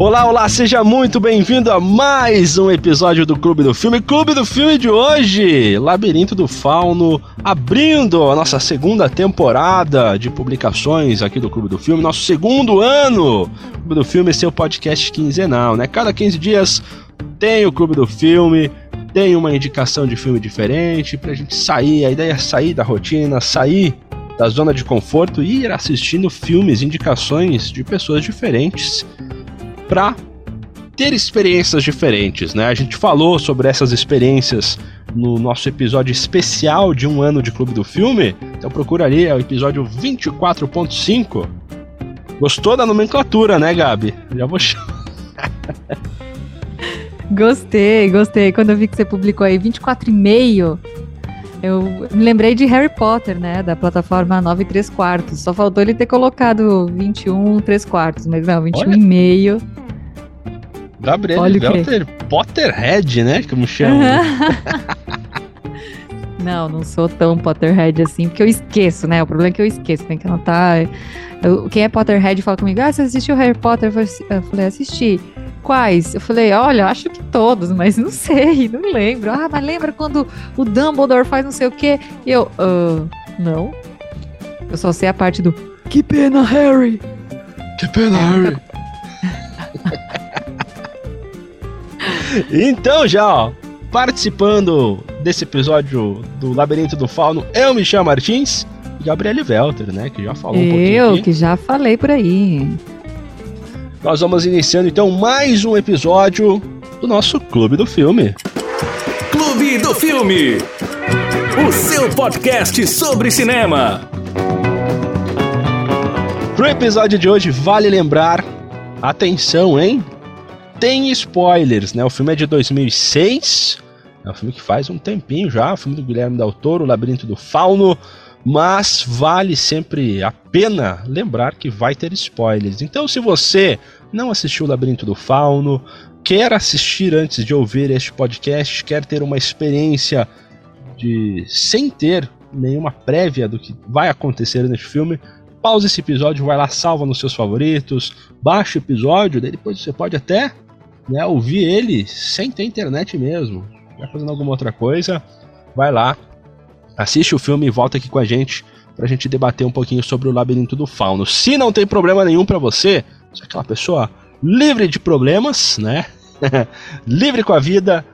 Olá, olá, seja muito bem-vindo a mais um episódio do Clube do Filme. Clube do Filme de hoje, Labirinto do Fauno, abrindo a nossa segunda temporada de publicações aqui do Clube do Filme, nosso segundo ano. Clube do Filme seu podcast quinzenal, né? Cada 15 dias tem o Clube do Filme, tem uma indicação de filme diferente pra gente sair. A ideia é sair da rotina, sair da zona de conforto e ir assistindo filmes, indicações de pessoas diferentes para ter experiências diferentes, né? A gente falou sobre essas experiências no nosso episódio especial de um ano de Clube do Filme. Então procura ali, é o episódio 24.5. Gostou da nomenclatura, né, Gabi? Já vou Gostei, gostei. Quando eu vi que você publicou aí 24,5, eu me lembrei de Harry Potter, né? Da plataforma 9 e 3 quartos. Só faltou ele ter colocado 21 3 quartos, mas não, 21 e meio. Gabriel Welter, Potterhead, né? Como chama. não, não sou tão Potterhead assim, porque eu esqueço, né? O problema é que eu esqueço, tem que anotar. Eu, quem é Potterhead fala comigo, ah, você assistiu Harry Potter? Eu falei, assisti. Quais? Eu falei, olha, acho que todos, mas não sei, não lembro. Ah, mas lembra quando o Dumbledore faz não sei o quê? E eu, uh, não. Eu só sei a parte do Que pena, Harry! Que pena, Harry! então, já, ó, participando desse episódio do Labirinto do Fauno, eu me chamo Martins e Gabriele Welter, né, que já falou um pouquinho. Eu, que já falei por aí. Nós vamos iniciando então mais um episódio do nosso Clube do Filme. Clube do Filme, o seu podcast sobre cinema. Pro episódio de hoje, vale lembrar, atenção, hein? Tem spoilers, né? O filme é de 2006, é um filme que faz um tempinho já, o filme do Guilherme Del Toro, O Labirinto do Fauno, mas vale sempre a pena lembrar que vai ter spoilers. Então, se você não assistiu o Labirinto do Fauno, quer assistir antes de ouvir este podcast, quer ter uma experiência de sem ter nenhuma prévia do que vai acontecer neste filme, pausa esse episódio, vai lá, salva nos seus favoritos, baixa o episódio, daí depois você pode até né, ouvir ele sem ter internet mesmo. Vai fazendo alguma outra coisa, vai lá, assiste o filme e volta aqui com a gente pra gente debater um pouquinho sobre o labirinto do fauno. Se não tem problema nenhum para você, se é aquela pessoa livre de problemas, né? livre com a vida,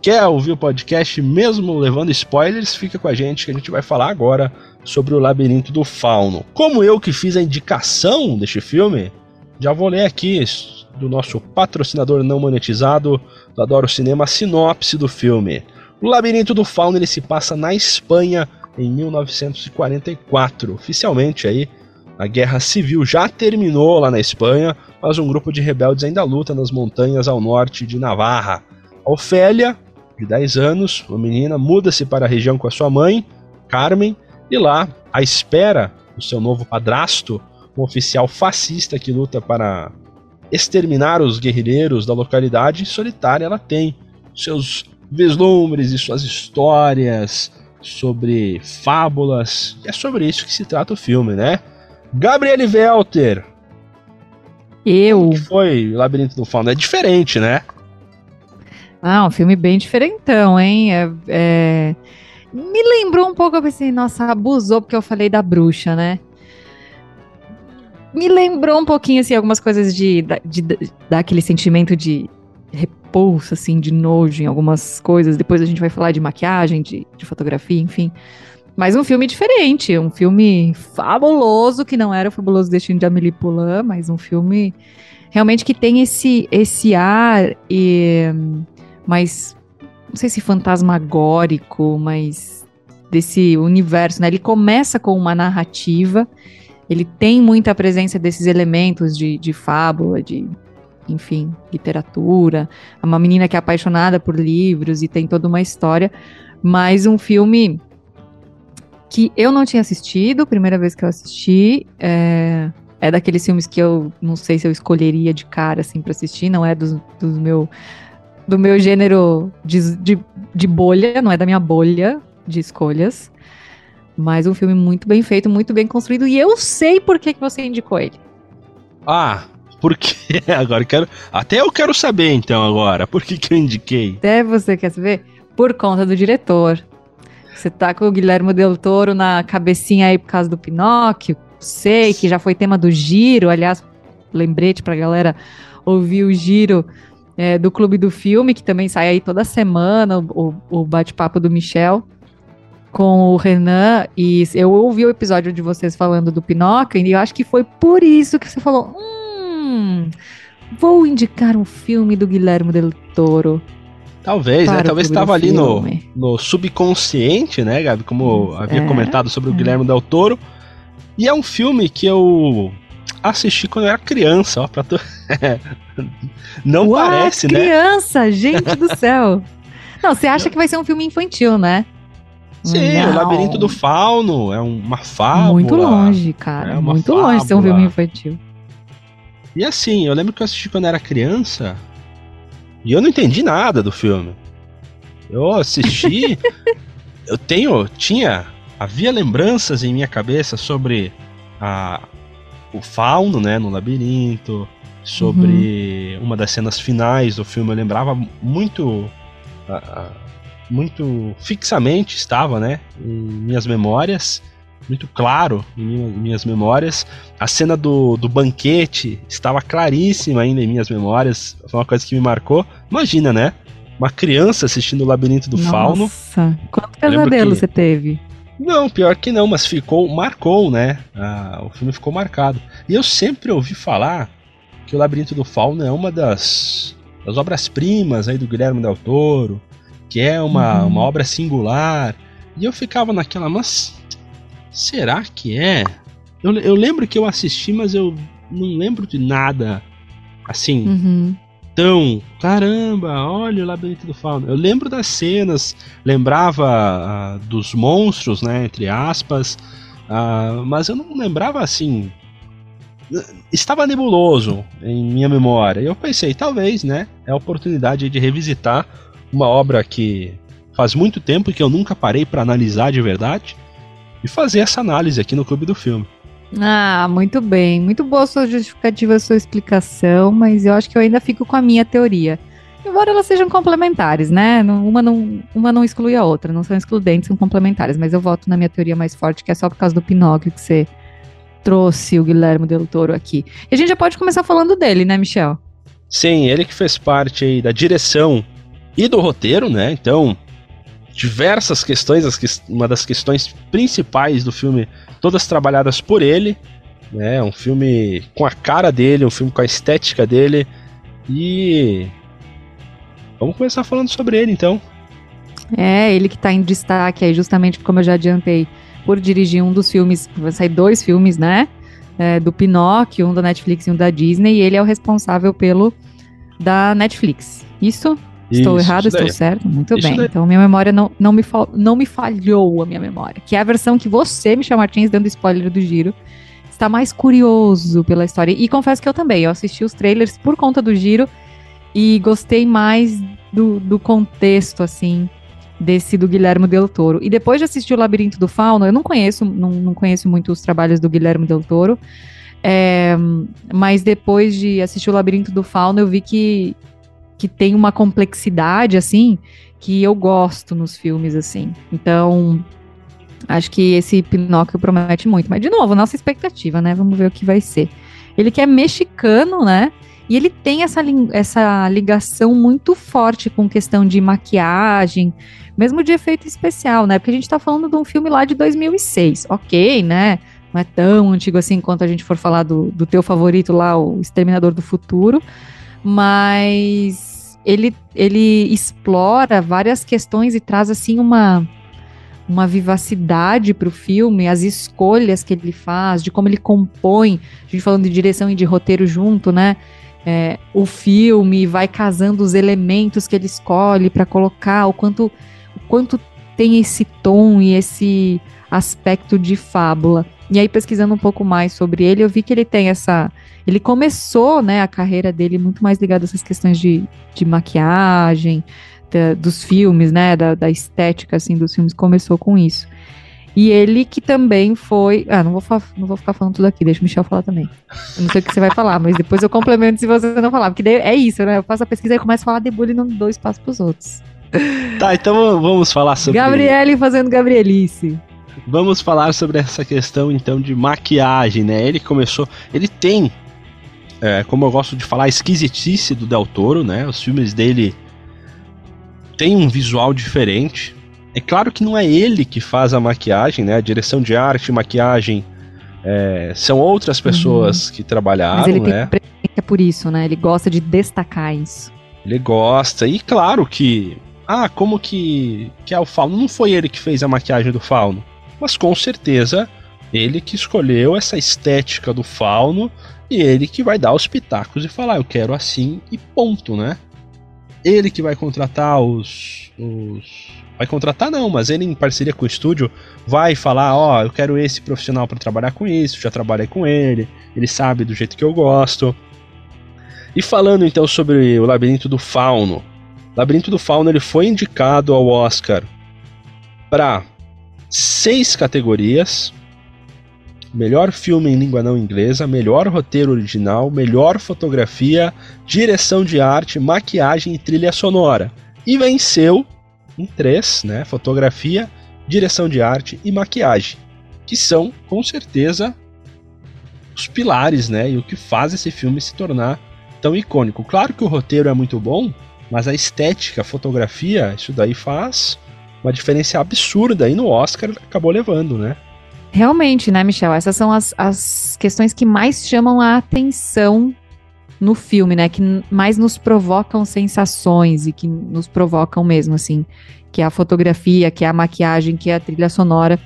quer ouvir o podcast mesmo levando spoilers, fica com a gente que a gente vai falar agora sobre o labirinto do fauno. Como eu que fiz a indicação deste filme, já vou ler aqui do nosso patrocinador não monetizado do Adoro Cinema a sinopse do filme. O Labirinto do Fauno ele se passa na Espanha em 1944. Oficialmente aí, a guerra civil já terminou lá na Espanha, mas um grupo de rebeldes ainda luta nas montanhas ao norte de Navarra. A Ofélia, de 10 anos, uma menina, muda-se para a região com a sua mãe, Carmen, e lá, à espera do seu novo padrasto, um oficial fascista que luta para exterminar os guerrilheiros da localidade solitária, ela tem seus vislumbres e suas histórias, sobre fábulas. E é sobre isso que se trata o filme, né? Gabriele Welter. Eu. que foi o Labirinto do Fauno? É diferente, né? Ah, um filme bem diferentão, hein? É, é... Me lembrou um pouco, eu pensei, nossa, abusou porque eu falei da bruxa, né? Me lembrou um pouquinho, assim, algumas coisas de, de, de daquele sentimento de repulsa, assim, de nojo em algumas coisas. Depois a gente vai falar de maquiagem, de, de fotografia, enfim. Mas um filme diferente, um filme fabuloso, que não era o Fabuloso Destino de Amélie Poulain, mas um filme realmente que tem esse, esse ar e, mais, não sei se fantasmagórico, mas desse universo, né? Ele começa com uma narrativa, ele tem muita presença desses elementos de, de fábula, de enfim, literatura, é uma menina que é apaixonada por livros e tem toda uma história, mas um filme que eu não tinha assistido, primeira vez que eu assisti, é, é daqueles filmes que eu não sei se eu escolheria de cara, assim, para assistir, não é do, do meu do meu gênero de, de, de bolha, não é da minha bolha de escolhas, mas um filme muito bem feito, muito bem construído, e eu sei por que, que você indicou ele. Ah, Por que? Agora eu quero. Até eu quero saber, então, agora. Por que, que eu indiquei? Até você quer saber? Por conta do diretor. Você tá com o Guilherme Del Toro na cabecinha aí por causa do Pinóquio. Sei que já foi tema do Giro. Aliás, lembrete pra galera ouvir o Giro é, do Clube do Filme, que também sai aí toda semana, o, o bate-papo do Michel com o Renan. E eu ouvi o episódio de vocês falando do Pinóquio, e eu acho que foi por isso que você falou: hum, vou indicar um filme do Guilherme Del Toro. Talvez, né? Talvez estava ali no, no subconsciente, né, Gabi? Como havia é, comentado sobre o é. Guilherme Del Toro. E é um filme que eu assisti quando eu era criança, ó, pra tu... Não Uau, parece, criança, né? Criança, gente do céu. Não, você acha que vai ser um filme infantil, né? Sim, Não. o Labirinto do Fauno é uma fábula. Muito longe, cara. É muito fábula. longe de ser um filme infantil. E assim, eu lembro que eu assisti quando era criança e eu não entendi nada do filme. Eu assisti, eu tenho, tinha, havia lembranças em minha cabeça sobre a, o fauno, né, no labirinto, sobre uhum. uma das cenas finais do filme. Eu lembrava muito, uh, muito fixamente estava, né, em minhas memórias, muito claro em minhas memórias. A cena do, do banquete estava claríssima ainda em minhas memórias. Foi uma coisa que me marcou. Imagina, né? Uma criança assistindo o Labirinto do Nossa, Fauno. Nossa, quanto pesadelo que... você teve? Não, pior que não, mas ficou, marcou, né? Ah, o filme ficou marcado. E eu sempre ouvi falar que o Labirinto do Fauno é uma das, das obras-primas aí do Guilherme Del Toro, que é uma, uhum. uma obra singular. E eu ficava naquela, mas será que é? Eu, eu lembro que eu assisti, mas eu não lembro de nada assim. Uhum. Tão, caramba, olha o Labirinto do Fauno. Eu lembro das cenas, lembrava uh, dos monstros, né, entre aspas, uh, mas eu não lembrava assim. Estava nebuloso em minha memória. E eu pensei, talvez, né, é a oportunidade de revisitar uma obra que faz muito tempo que eu nunca parei para analisar de verdade e fazer essa análise aqui no Clube do Filme. Ah, muito bem. Muito boa sua justificativa, sua explicação, mas eu acho que eu ainda fico com a minha teoria. Embora elas sejam complementares, né? Uma não, uma não exclui a outra, não são excludentes, são complementares. Mas eu voto na minha teoria mais forte, que é só por causa do Pinóquio que você trouxe o Guilherme Del Toro aqui. E a gente já pode começar falando dele, né, Michel? Sim, ele que fez parte aí da direção e do roteiro, né? Então, diversas questões, uma das questões principais do filme, todas trabalhadas por ele. Né? Um filme com a cara dele, um filme com a estética dele. E. Vamos começar falando sobre ele então. É, ele que está em destaque aí, justamente como eu já adiantei, por dirigir um dos filmes, vai sair dois filmes, né? É, do Pinóquio, um da Netflix e um da Disney, e ele é o responsável pelo da Netflix. Isso? Estou isso, errado, isso estou certo? Muito isso bem. Daí. Então, minha memória não, não, me não me falhou a minha memória. Que é a versão que você, Michel Martins, dando spoiler do giro, está mais curioso pela história. E confesso que eu também. Eu assisti os trailers por conta do giro e gostei mais do, do contexto, assim, desse do Guilherme Del Toro. E depois de assistir o Labirinto do Fauno, eu não conheço, não, não conheço muito os trabalhos do Guilherme Del Toro. É, mas depois de assistir o Labirinto do Fauno, eu vi que que tem uma complexidade, assim, que eu gosto nos filmes, assim. Então, acho que esse Pinóquio promete muito. Mas, de novo, nossa expectativa, né? Vamos ver o que vai ser. Ele que é mexicano, né? E ele tem essa, essa ligação muito forte com questão de maquiagem, mesmo de efeito especial, né? Porque a gente tá falando de um filme lá de 2006, ok, né? Não é tão antigo assim quanto a gente for falar do, do teu favorito lá, o Exterminador do Futuro, mas ele, ele explora várias questões e traz assim uma uma vivacidade para o filme, as escolhas que ele faz, de como ele compõe, a gente falando de direção e de roteiro junto, né? É, o filme vai casando os elementos que ele escolhe para colocar, o quanto, o quanto tem esse tom e esse aspecto de fábula. E aí, pesquisando um pouco mais sobre ele, eu vi que ele tem essa. Ele começou, né, a carreira dele muito mais ligada a essas questões de, de maquiagem, da, dos filmes, né, da, da estética, assim, dos filmes, começou com isso. E ele que também foi. Ah, não vou, não vou ficar falando tudo aqui, deixa o Michel falar também. Eu não sei o que você vai falar, mas depois eu complemento se você não falar. Porque é isso, né? Eu faço a pesquisa e começo a falar de bullying e não dou espaço pros outros. Tá, então vamos falar sobre. Gabriele fazendo Gabrielice. Vamos falar sobre essa questão então de maquiagem, né? Ele começou. Ele tem, é, como eu gosto de falar, a esquisitice do Del Toro, né? Os filmes dele têm um visual diferente. É claro que não é ele que faz a maquiagem, né? A direção de arte, maquiagem, é, são outras uhum. pessoas uhum. que trabalharam, Mas ele né? Tem por isso, né? Ele gosta de destacar isso. Ele gosta. E claro que. Ah, como que, que é o Fauno? Não foi ele que fez a maquiagem do Fauno. Mas com certeza ele que escolheu essa estética do Fauno e ele que vai dar os pitacos e falar, eu quero assim e ponto, né? Ele que vai contratar os, os vai contratar não, mas ele em parceria com o estúdio vai falar, ó, oh, eu quero esse profissional para trabalhar com isso, já trabalhei com ele, ele sabe do jeito que eu gosto. E falando então sobre o Labirinto do Fauno, Labirinto do Fauno ele foi indicado ao Oscar para seis categorias: melhor filme em língua não inglesa, melhor roteiro original, melhor fotografia, direção de arte, maquiagem e trilha sonora. E venceu em três, né? Fotografia, direção de arte e maquiagem, que são com certeza os pilares, né? E o que faz esse filme se tornar tão icônico. Claro que o roteiro é muito bom, mas a estética, a fotografia, isso daí faz uma diferença absurda e no Oscar acabou levando, né? Realmente, né, Michel? Essas são as, as questões que mais chamam a atenção no filme, né? Que mais nos provocam sensações e que nos provocam mesmo, assim. Que é a fotografia, que é a maquiagem, que é a trilha sonora.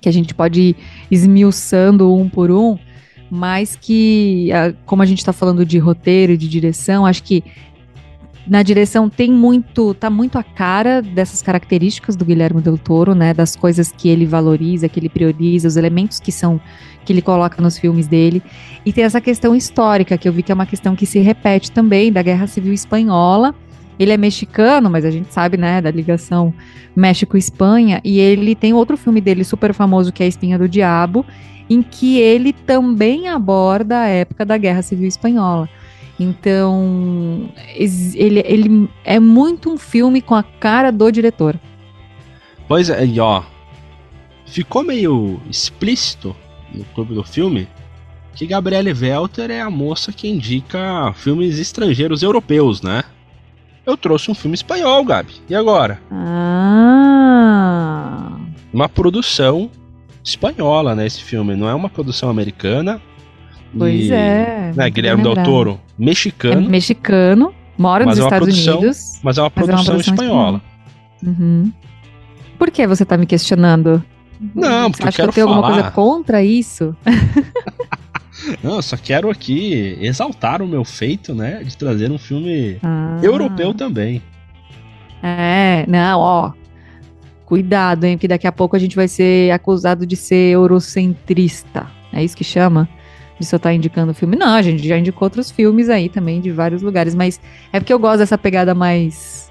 Que a gente pode ir esmiuçando um por um, mas que, como a gente está falando de roteiro e de direção, acho que na direção tem muito, tá muito a cara dessas características do Guilherme Del Toro, né, das coisas que ele valoriza, que ele prioriza, os elementos que são que ele coloca nos filmes dele. E tem essa questão histórica, que eu vi que é uma questão que se repete também, da Guerra Civil Espanhola. Ele é mexicano, mas a gente sabe, né, da ligação México-Espanha. E ele tem outro filme dele super famoso, que é A Espinha do Diabo, em que ele também aborda a época da Guerra Civil Espanhola. Então, ele, ele é muito um filme com a cara do diretor. Pois é, e ó, ficou meio explícito no clube do filme que Gabriele Welter é a moça que indica filmes estrangeiros europeus, né? Eu trouxe um filme espanhol, Gabi. E agora? Ah. Uma produção espanhola, né? Esse filme não é uma produção americana. Pois e, é. Né, Guilherme Del Toro, mexicano. É mexicano, mora nos é Estados produção, Unidos. Mas é uma produção, é uma produção espanhola. espanhola. Uhum. Por que você tá me questionando? Não, porque Acho eu quero que eu tenho alguma coisa contra isso? Não, eu só quero aqui exaltar o meu feito, né? De trazer um filme ah. europeu também. É, não, ó. Cuidado, hein? Porque daqui a pouco a gente vai ser acusado de ser eurocentrista. É isso que chama? De só estar tá indicando o filme. Não, a gente já indicou outros filmes aí também, de vários lugares. Mas é porque eu gosto dessa pegada mais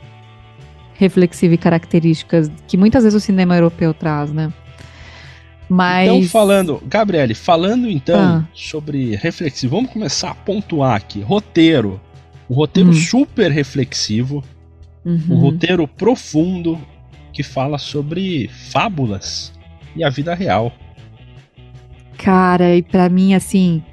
reflexiva e características que muitas vezes o cinema europeu traz, né? Mas... Então, falando, Gabriele, falando então ah. sobre reflexivo, vamos começar a pontuar aqui. Roteiro. Um roteiro uhum. super reflexivo, uhum. um roteiro profundo que fala sobre fábulas e a vida real. Cara, e para mim, assim,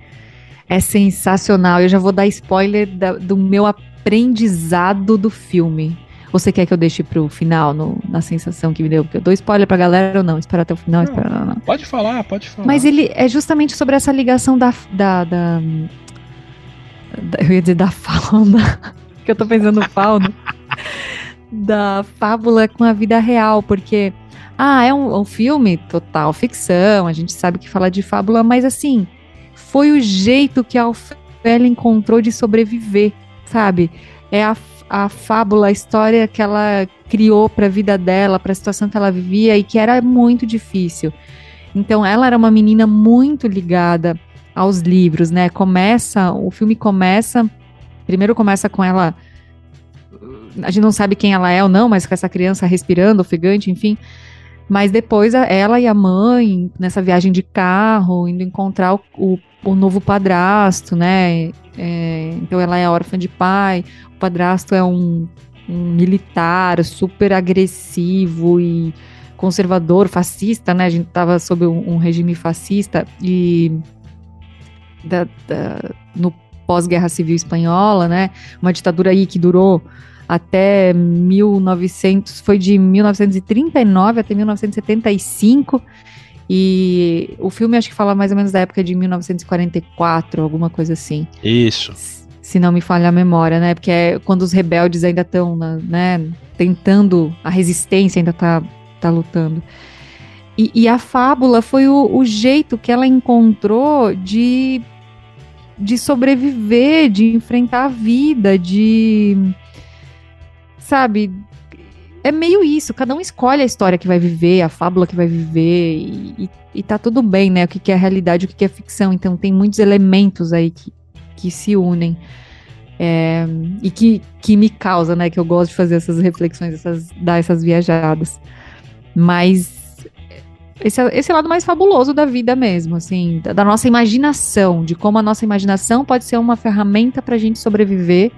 é sensacional. Eu já vou dar spoiler da, do meu aprendizado do filme. Você quer que eu deixe pro final, no, na sensação que me deu? Porque eu dou spoiler pra galera ou não? Espera até o final? Não, espera, não, não. Pode falar, pode falar. Mas ele é justamente sobre essa ligação da. da, da, da eu ia dizer da fauna, que eu tô pensando fauna. da fábula com a vida real, porque. Ah, é um, um filme total ficção, a gente sabe que fala de fábula, mas assim, foi o jeito que a Ofélia encontrou de sobreviver, sabe? É a a fábula, a história que ela criou para a vida dela, para a situação que ela vivia e que era muito difícil. Então, ela era uma menina muito ligada aos livros, né? Começa, o filme começa, primeiro começa com ela, a gente não sabe quem ela é ou não, mas com essa criança respirando, ofegante, enfim. Mas depois ela e a mãe, nessa viagem de carro, indo encontrar o, o, o novo padrasto, né? É, então ela é órfã de pai, o padrasto é um, um militar super agressivo e conservador, fascista, né? A gente tava sob um, um regime fascista e da- da- no pós-guerra civil espanhola, né? Uma ditadura aí que durou até 1900, foi de 1939 até 1975. E o filme acho que fala mais ou menos da época de 1944, alguma coisa assim Isso. se não me falha a memória, né? Porque é quando os rebeldes ainda estão, né, tentando, a resistência ainda tá, tá lutando. E, e a fábula foi o, o jeito que ela encontrou de, de sobreviver, de enfrentar a vida, de. Sabe? É meio isso, cada um escolhe a história que vai viver, a fábula que vai viver, e, e, e tá tudo bem, né? O que, que é realidade, o que, que é ficção. Então tem muitos elementos aí que, que se unem. É, e que, que me causa, né? Que eu gosto de fazer essas reflexões, essas, dar essas viajadas. Mas esse, é- esse é lado mais fabuloso da vida mesmo, assim, da, da nossa imaginação, de como a nossa imaginação pode ser uma ferramenta para a gente sobreviver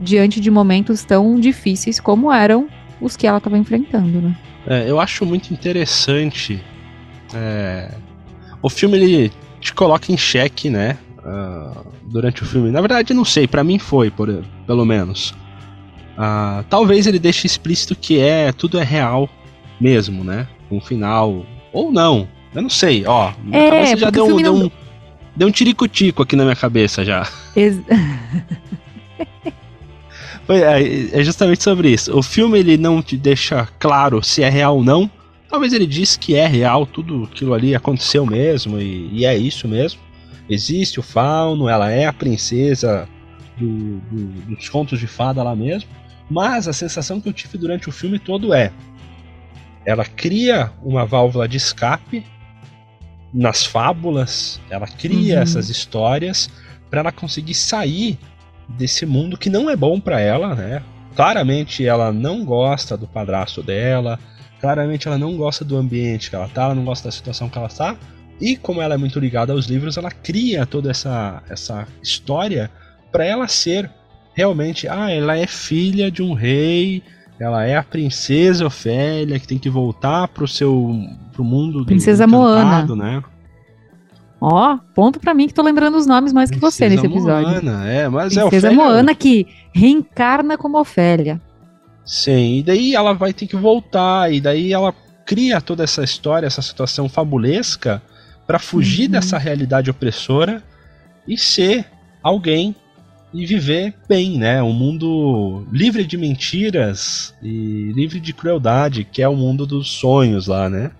diante de momentos tão difíceis como eram os que ela estava enfrentando, né? É, eu acho muito interessante. é, o filme ele te coloca em xeque, né? ah, durante o filme. Na verdade, não sei, pra mim foi, por, pelo menos. Ah, talvez ele deixe explícito que é tudo é real mesmo, né? Um final. Ou não. Eu não sei, ó. Minha É, cabeça já deu, um- deu não- um. Deu um tirico-tico aqui na minha cabeça já. Ex- É é justamente sobre isso. O filme ele não te deixa claro se é real ou não. Talvez ele diz que é real, tudo aquilo ali aconteceu mesmo e, e é isso mesmo. Existe o fauno, ela é a princesa do- do- dos contos de fada lá mesmo. Mas a sensação que eu tive durante o filme todo é: ela cria uma válvula de escape nas fábulas, ela cria Uhum. essas histórias para ela conseguir sair desse mundo que não é bom para ela, né? Claramente ela não gosta do padrasto dela, claramente ela não gosta do ambiente que ela tá, ela não gosta da situação que ela tá. E como ela é muito ligada aos livros, ela cria toda essa, essa história para ela ser realmente, ah, ela é filha de um rei, ela é a princesa Ofélia que tem que voltar pro seu pro mundo do Princesa encantado, né? Ó, ponto pra mim que tô lembrando os nomes mais que você nesse episódio. Moana, é, mas é Princesa Ofélia- Moana que reencarna como Ofélia. Sim, e daí ela vai ter que voltar, e daí ela cria toda essa história, essa situação fabulesca para fugir Uhum. dessa realidade opressora e ser alguém e viver bem, né? Um mundo livre de mentiras e livre de crueldade, que é o mundo dos sonhos lá, né?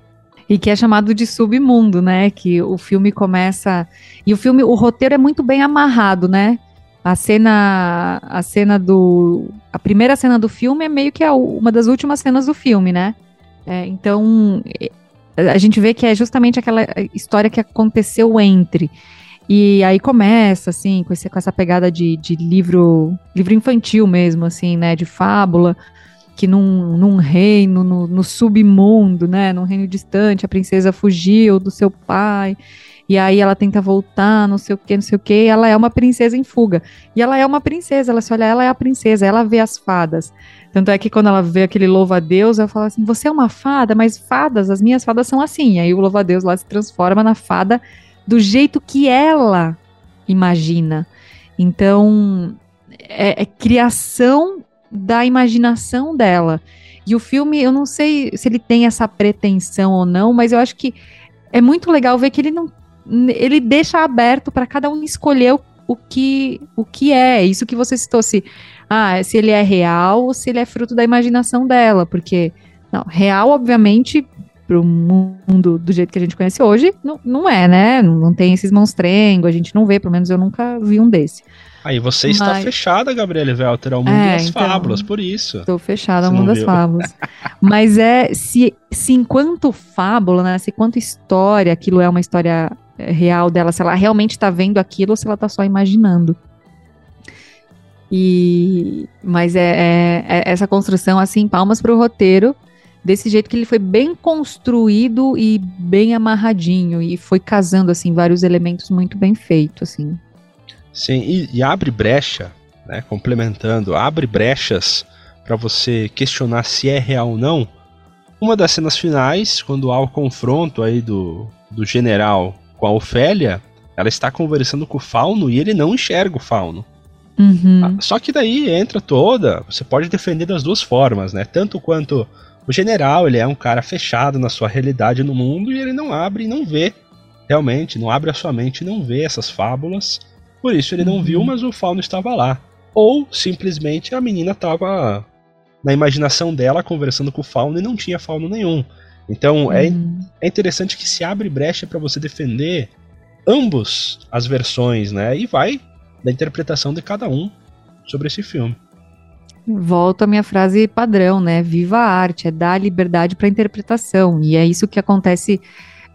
E que é chamado de submundo, né? Que o filme começa. E o filme, o roteiro é muito bem amarrado, né? A cena. A cena do. A primeira cena do filme é meio que a, uma das últimas cenas do filme, né? É, então. é, A gente vê que é justamente aquela história que aconteceu entre. E aí começa, assim, com, esse, com essa pegada de, de livro. Livro infantil mesmo, assim, né? De fábula que num, num reino, no, no submundo, né, num reino distante, a princesa fugiu do seu pai, e aí ela tenta voltar, não sei o que, não sei o que, ela é uma princesa em fuga. E ela é uma princesa, ela se olha, ela é a princesa, ela vê as fadas. Tanto é que quando ela vê aquele louva-a-Deus, ela fala assim, você é uma fada, mas fadas, as minhas fadas são assim. E aí o louva-a-Deus lá se transforma na fada do jeito que ela imagina. Então, é, é criação da imaginação dela. E o filme, eu não sei se ele tem essa pretensão ou não, mas eu acho que é muito legal ver que ele não ele deixa aberto para cada um escolher o, o que o que é. Isso que você citou se ah, se ele é real ou se ele é fruto da imaginação dela, porque não, real obviamente pro mundo do jeito que a gente conhece hoje, não, não é, né? Não, não tem esses monstrengos, a gente não vê, pelo menos eu nunca vi um desse. Aí você está Mas- fechada, Gabriele Welter, ao mundo É, das então. fábulas, por isso. Tô fechada ao mundo das viu. fábulas. Mas é, se, se enquanto fábula, né, se enquanto história, aquilo é uma história é, real dela, se ela realmente tá vendo aquilo ou se ela tá só imaginando. E, mas é, é- é essa construção, assim, palmas pro roteiro, desse jeito que ele foi bem construído e bem amarradinho e foi casando assim vários elementos muito bem feito assim. Sim, e, e abre brecha, né, complementando, abre brechas para você questionar se é real ou não. Uma das cenas finais, quando há o confronto aí do, do general com a Ofélia, ela está conversando com o Fauno e ele não enxerga o Fauno. Uhum. Ah, Só que daí entra toda, você pode defender das duas formas, né? Tanto quanto o general, ele é um cara fechado na sua realidade no mundo e ele não abre e não vê, realmente, não abre a sua mente e não vê essas fábulas. Por isso ele não Uhum. viu, mas o Fauno estava lá. Ou simplesmente a menina estava na imaginação dela conversando com o Fauno e não tinha Fauno nenhum. Então é, Uhum. é interessante que se abre brecha para você defender ambos as versões, né? E vai da interpretação de cada um sobre esse filme. Volto à minha frase padrão, né? Viva a arte, é dar liberdade para interpretação. E é isso que acontece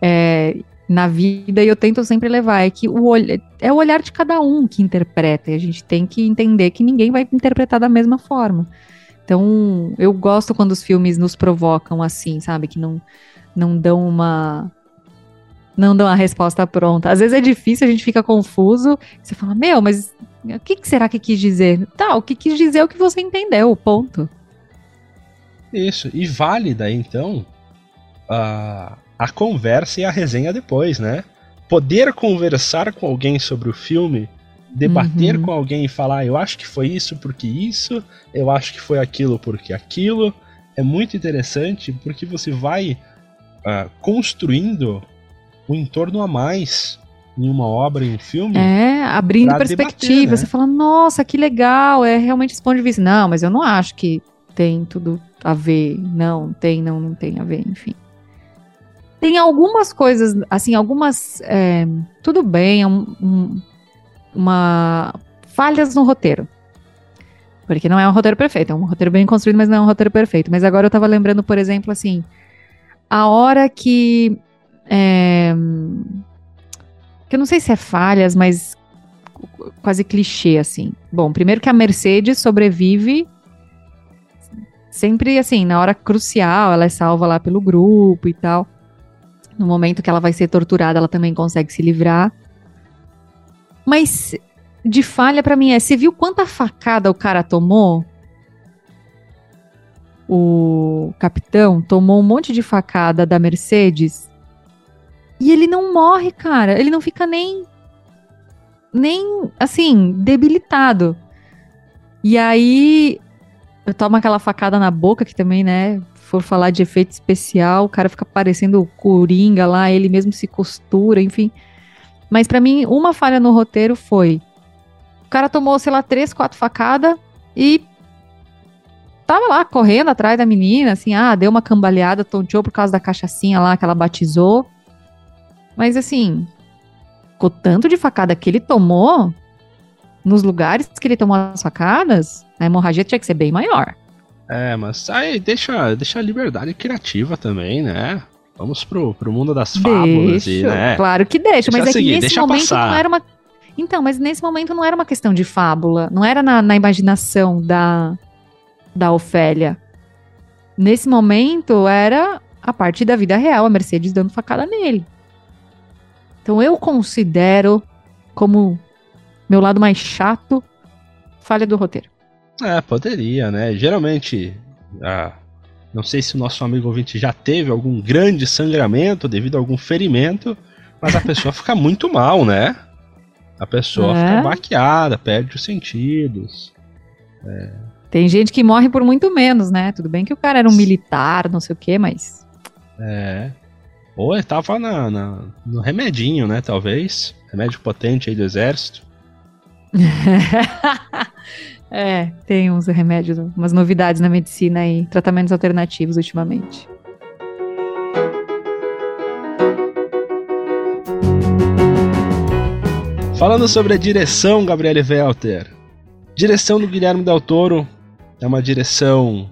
é, na vida e eu tento sempre levar. É que o olh é o olhar de cada um que interpreta. E a gente tem que entender que ninguém vai interpretar da mesma forma. Então, eu gosto quando os filmes nos provocam assim, sabe? Que não, não dão uma. Não dão a resposta pronta. Às vezes é difícil, a gente fica confuso. Você fala, meu, mas o que, será que quis dizer? Tá, o que quis dizer é o que você entendeu, ponto. Isso. E vale daí então a, a conversa e a resenha depois, né? Poder conversar com alguém sobre o filme, debater Uhum. com alguém e falar, eu acho que foi isso porque isso, eu acho que foi aquilo porque aquilo, é muito interessante porque você vai ah, construindo um entorno a mais em uma obra, em um filme. É, abrindo perspectiva. né? Você fala, nossa, que legal, é realmente esse ponto de vista. Não, mas eu não acho que tem tudo a ver. Não, tem, não, não tem a ver, enfim. Tem algumas coisas, assim, algumas. é, tudo bem, é um- um- uma. falhas no roteiro. Porque não é um roteiro perfeito, é um roteiro bem construído, mas não é um roteiro perfeito. Mas agora eu tava lembrando, por exemplo, assim, a hora que. é, que eu não sei se é falhas, mas qu- quase clichê, assim. Bom, primeiro que a Mercedes sobrevive sempre, assim, na hora crucial, ela é salva lá pelo grupo e tal. No momento que ela vai ser torturada, ela também consegue se livrar. Mas de falha pra mim é, você viu quanta facada o cara tomou? O capitão tomou um monte de facada da Mercedes e ele não morre, cara. Ele não fica nem. Nem, assim, debilitado. E aí. Eu tomo aquela facada na boca, que também, né? For falar de efeito especial, o cara fica parecendo o Coringa lá, ele mesmo se costura, enfim. Mas pra mim, uma falha no roteiro foi. O cara tomou, sei lá, três, quatro facadas e. Tava lá correndo atrás da menina, assim, ah, deu uma cambaleada, tonteou por causa da cachaçinha lá que ela batizou. Mas assim, com tanto de facada que ele tomou, nos lugares que ele tomou as facadas, a hemorragia tinha que ser bem maior. É, mas aí deixa, deixa a liberdade criativa também, né? Vamos pro, pro mundo das fábulas e, Deixa, né? claro que deixa, Deixa mas é seguir, que nesse deixa momento passar. não era uma. Então, mas nesse momento não era uma questão de fábula, não era na, na imaginação da, da Ofélia. Nesse momento era a parte da vida real, a Mercedes dando facada nele. Então eu considero como meu lado mais chato falha do roteiro. É, poderia, né? Geralmente, ah, não sei se o nosso amigo ouvinte já teve algum grande sangramento devido a algum ferimento, mas a pessoa fica muito mal, né? A pessoa É. fica baqueada, perde os sentidos. Tem gente que morre por muito menos, né? Tudo bem que o cara era um militar, não sei o quê, mas É. Ou ele tava na, na- no remedinho, né? Talvez. Remédio potente aí do exército. é, tem uns remédios, umas novidades na medicina e tratamentos alternativos ultimamente. Falando sobre a direção, Gabriele Welter. Direção do Guilherme Del Toro é uma direção.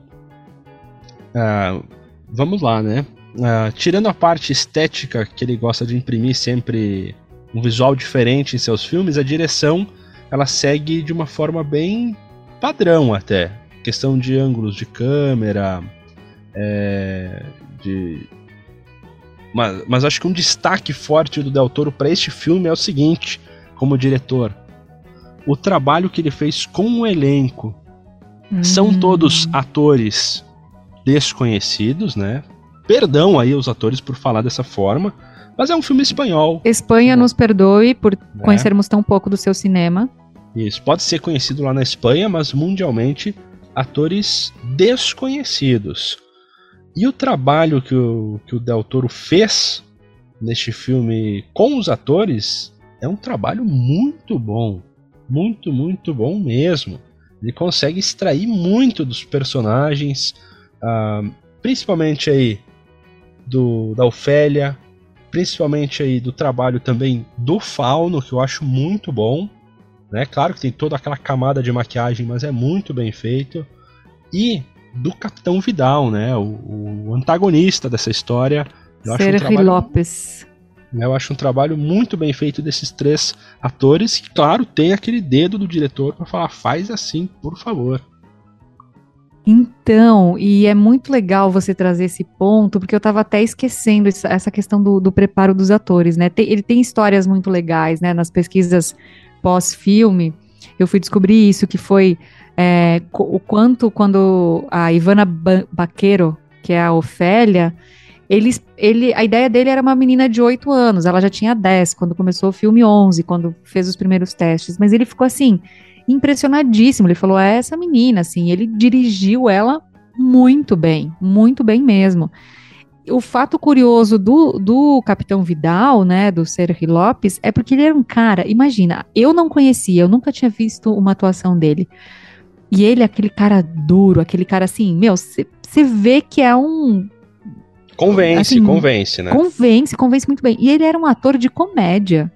ah, vamos lá, né? Ah, tirando a parte estética que ele gosta de imprimir sempre um visual diferente em seus filmes, a direção ela segue de uma forma bem padrão até. Questão de ângulos de câmera, É, de, mas, mas acho que um destaque forte do Del Toro para este filme é o seguinte, como diretor. O trabalho que ele fez com o elenco. Hum. São todos atores desconhecidos, né? Perdão aí aos atores por falar dessa forma, mas é um filme espanhol. Espanha nos perdoe por é. conhecermos tão pouco do seu cinema. Isso, pode ser conhecido lá na Espanha, mas mundialmente atores desconhecidos. E o trabalho que o, que o Del Toro fez neste filme com os atores é um trabalho muito bom. Muito, muito bom mesmo. Ele consegue extrair muito dos personagens, uh, principalmente aí do, da Ofélia, principalmente aí do trabalho também do Fauno, que eu acho muito bom. Né? Claro que tem toda aquela camada de maquiagem, mas é muito bem feito. E do Capitão Vidal, né? O, o antagonista dessa história. Eu Sergio acho um trabalho, Lopes. Né, eu acho um trabalho muito bem feito desses três atores, que, claro, tem aquele dedo do diretor para falar, faz assim, por favor. Então, e é muito legal você trazer esse ponto, porque eu estava até esquecendo essa questão do, do preparo dos atores, né? Tem, ele tem histórias muito legais, né? Nas pesquisas pós-filme, eu fui descobrir isso, que foi é, o quanto quando a Ivana ba Baquero, que é a Ofélia, eles, ele, a ideia dele era uma menina de 8 anos, ela já tinha 10 quando começou o filme 11, quando fez os primeiros testes, mas ele ficou assim, impressionadíssimo, ele falou, é essa menina, assim, ele dirigiu ela muito bem, muito bem mesmo. O fato curioso do, do Capitão Vidal, né, do Sergio Lopes, é porque ele era um cara, imagina, eu não conhecia, eu nunca tinha visto uma atuação dele, e ele é aquele cara duro, aquele cara assim, meu, você vê que é um. Convence, assim, convence, né? Convence, convence muito bem. E ele era um ator de comédia.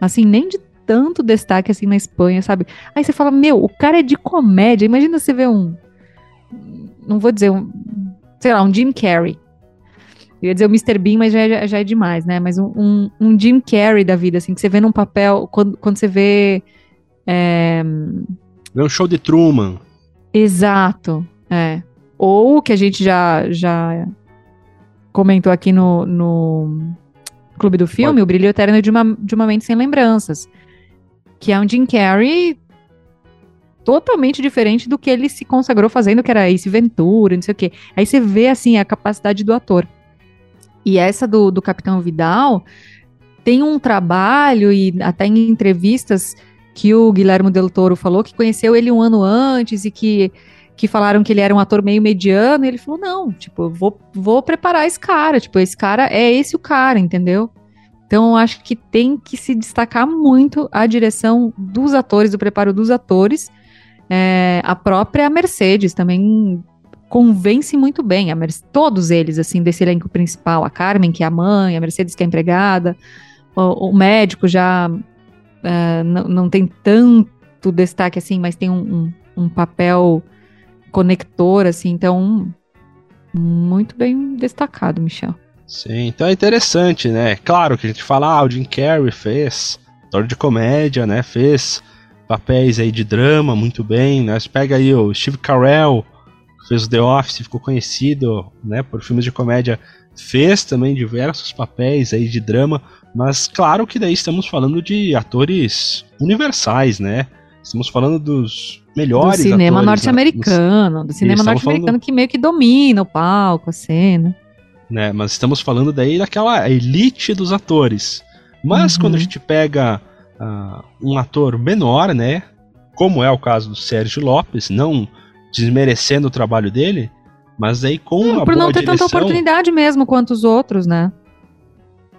Assim, nem de tanto destaque assim na Espanha, sabe? Aí você fala, meu, o cara é de comédia. Imagina você ver um. Não vou dizer um. Sei lá, um Jim Carrey. Eu ia dizer o Mr. Bean, mas já é, já é demais, né? Mas um, um, um, Jim Carrey da vida, assim, que você vê num papel. Quando, quando você vê. É, Vê um show de Truman. Exato, é. Ou que a gente já, já comentou aqui no, no Clube do Filme, Pode. O Brilho Eterno de uma, de uma Mente Sem Lembranças. Que é um Jim Carrey totalmente diferente do que ele se consagrou fazendo, que era Ace Ventura, não sei o quê. Aí você vê, assim, a capacidade do ator. E essa do, do Capitão Vidal tem um trabalho, e até em entrevistas que o Guilherme Del Toro falou que conheceu ele um ano antes e que, que falaram que ele era um ator meio mediano, e ele falou: não, tipo, vou, vou preparar esse cara, tipo, esse cara é esse o cara, entendeu? Então, eu acho que tem que se destacar muito a direção dos atores, o preparo dos atores. É, a própria Mercedes também convence muito bem, todos eles, assim, desse elenco principal. A Carmen, que é a mãe, a Mercedes, que é a empregada, o, o médico já uh, não, tem tanto destaque assim, mas tem um, um, um papel conector, assim, então muito bem destacado, Michel. Sim, então é interessante, né? Claro que a gente fala, ah, o Jim Carrey fez ator de comédia, né? Fez papéis aí de drama muito bem, né? Você pega aí o Steve Carell, fez o The Office, ficou conhecido, né, por filmes de comédia, fez também diversos papéis aí de drama, mas claro que daí estamos falando de atores universais, né? Estamos falando dos melhores do cinema né? norte-americano, do cinema norte-americano falando... que meio que domina o palco, a cena. Né, mas estamos falando daí daquela elite dos atores. Mas uhum. quando a gente pega uh, um ator menor, né, como é o caso do Sérgio Lopes, não desmerecendo o trabalho dele, mas aí com hum, uma Por não ter direção, tanta oportunidade mesmo quanto os outros, né?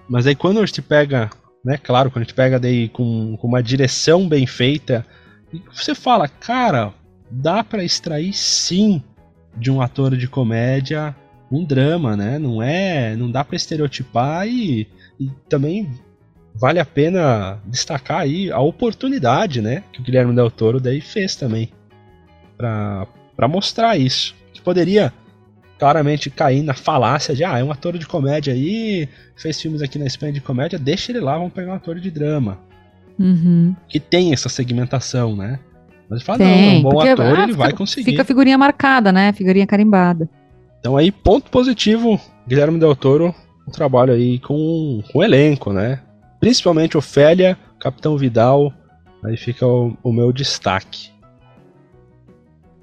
Mas aí quando a gente pega, né, claro, quando a gente pega daí com, com uma direção bem feita, você fala, cara, dá para extrair sim de um ator de comédia um drama, né? Não é, não dá para estereotipar e, e, também vale a pena destacar aí a oportunidade, né, que o Guilherme Del Toro daí fez também para mostrar isso. Que poderia claramente cair na falácia de, ah, é um ator de comédia aí, fez filmes aqui na Espanha de comédia, deixa ele lá, vamos pegar um ator de drama. Uhum. Que tem essa segmentação, né? Mas ele fala, tem, não, é um bom porque, ator, ah, ele fica, vai conseguir. Fica figurinha marcada, né? Figurinha carimbada. Então aí, ponto positivo, Guilherme Del Toro, um trabalho aí com, com elenco, né? Principalmente Ofélia, Capitão Vidal, aí fica o, o meu destaque.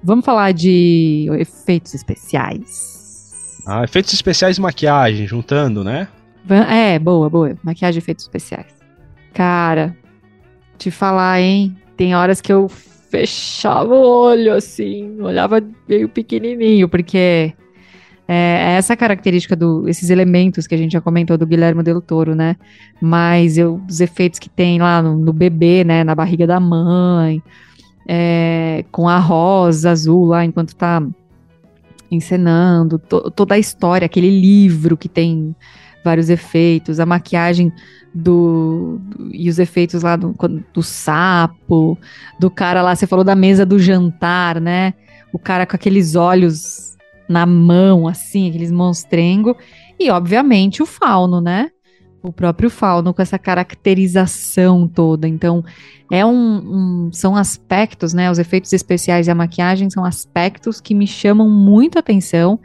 Vamos falar de efeitos especiais. Ah, efeitos especiais e maquiagem, juntando, né? É, boa, boa. Maquiagem e efeitos especiais. Cara, te falar, hein? Tem horas que eu fechava o olho, assim, olhava meio pequenininho, porque é, é essa característica do esses elementos que a gente já comentou do Guilherme Del Toro, né? Mas eu, os efeitos que tem lá no, no bebê, né? Na barriga da mãe, é, com a rosa azul lá enquanto tá encenando, to, toda a história, aquele livro que tem vários efeitos, a maquiagem do, do, e os efeitos lá do, do sapo, do cara lá, você falou da mesa do jantar, né? O cara com aqueles olhos na mão, assim, aqueles monstrengo, e obviamente o fauno, né? O próprio fauno com essa caracterização toda. Então, é um, um, são aspectos, né? Os efeitos especiais e a maquiagem são aspectos que me chamam muito atenção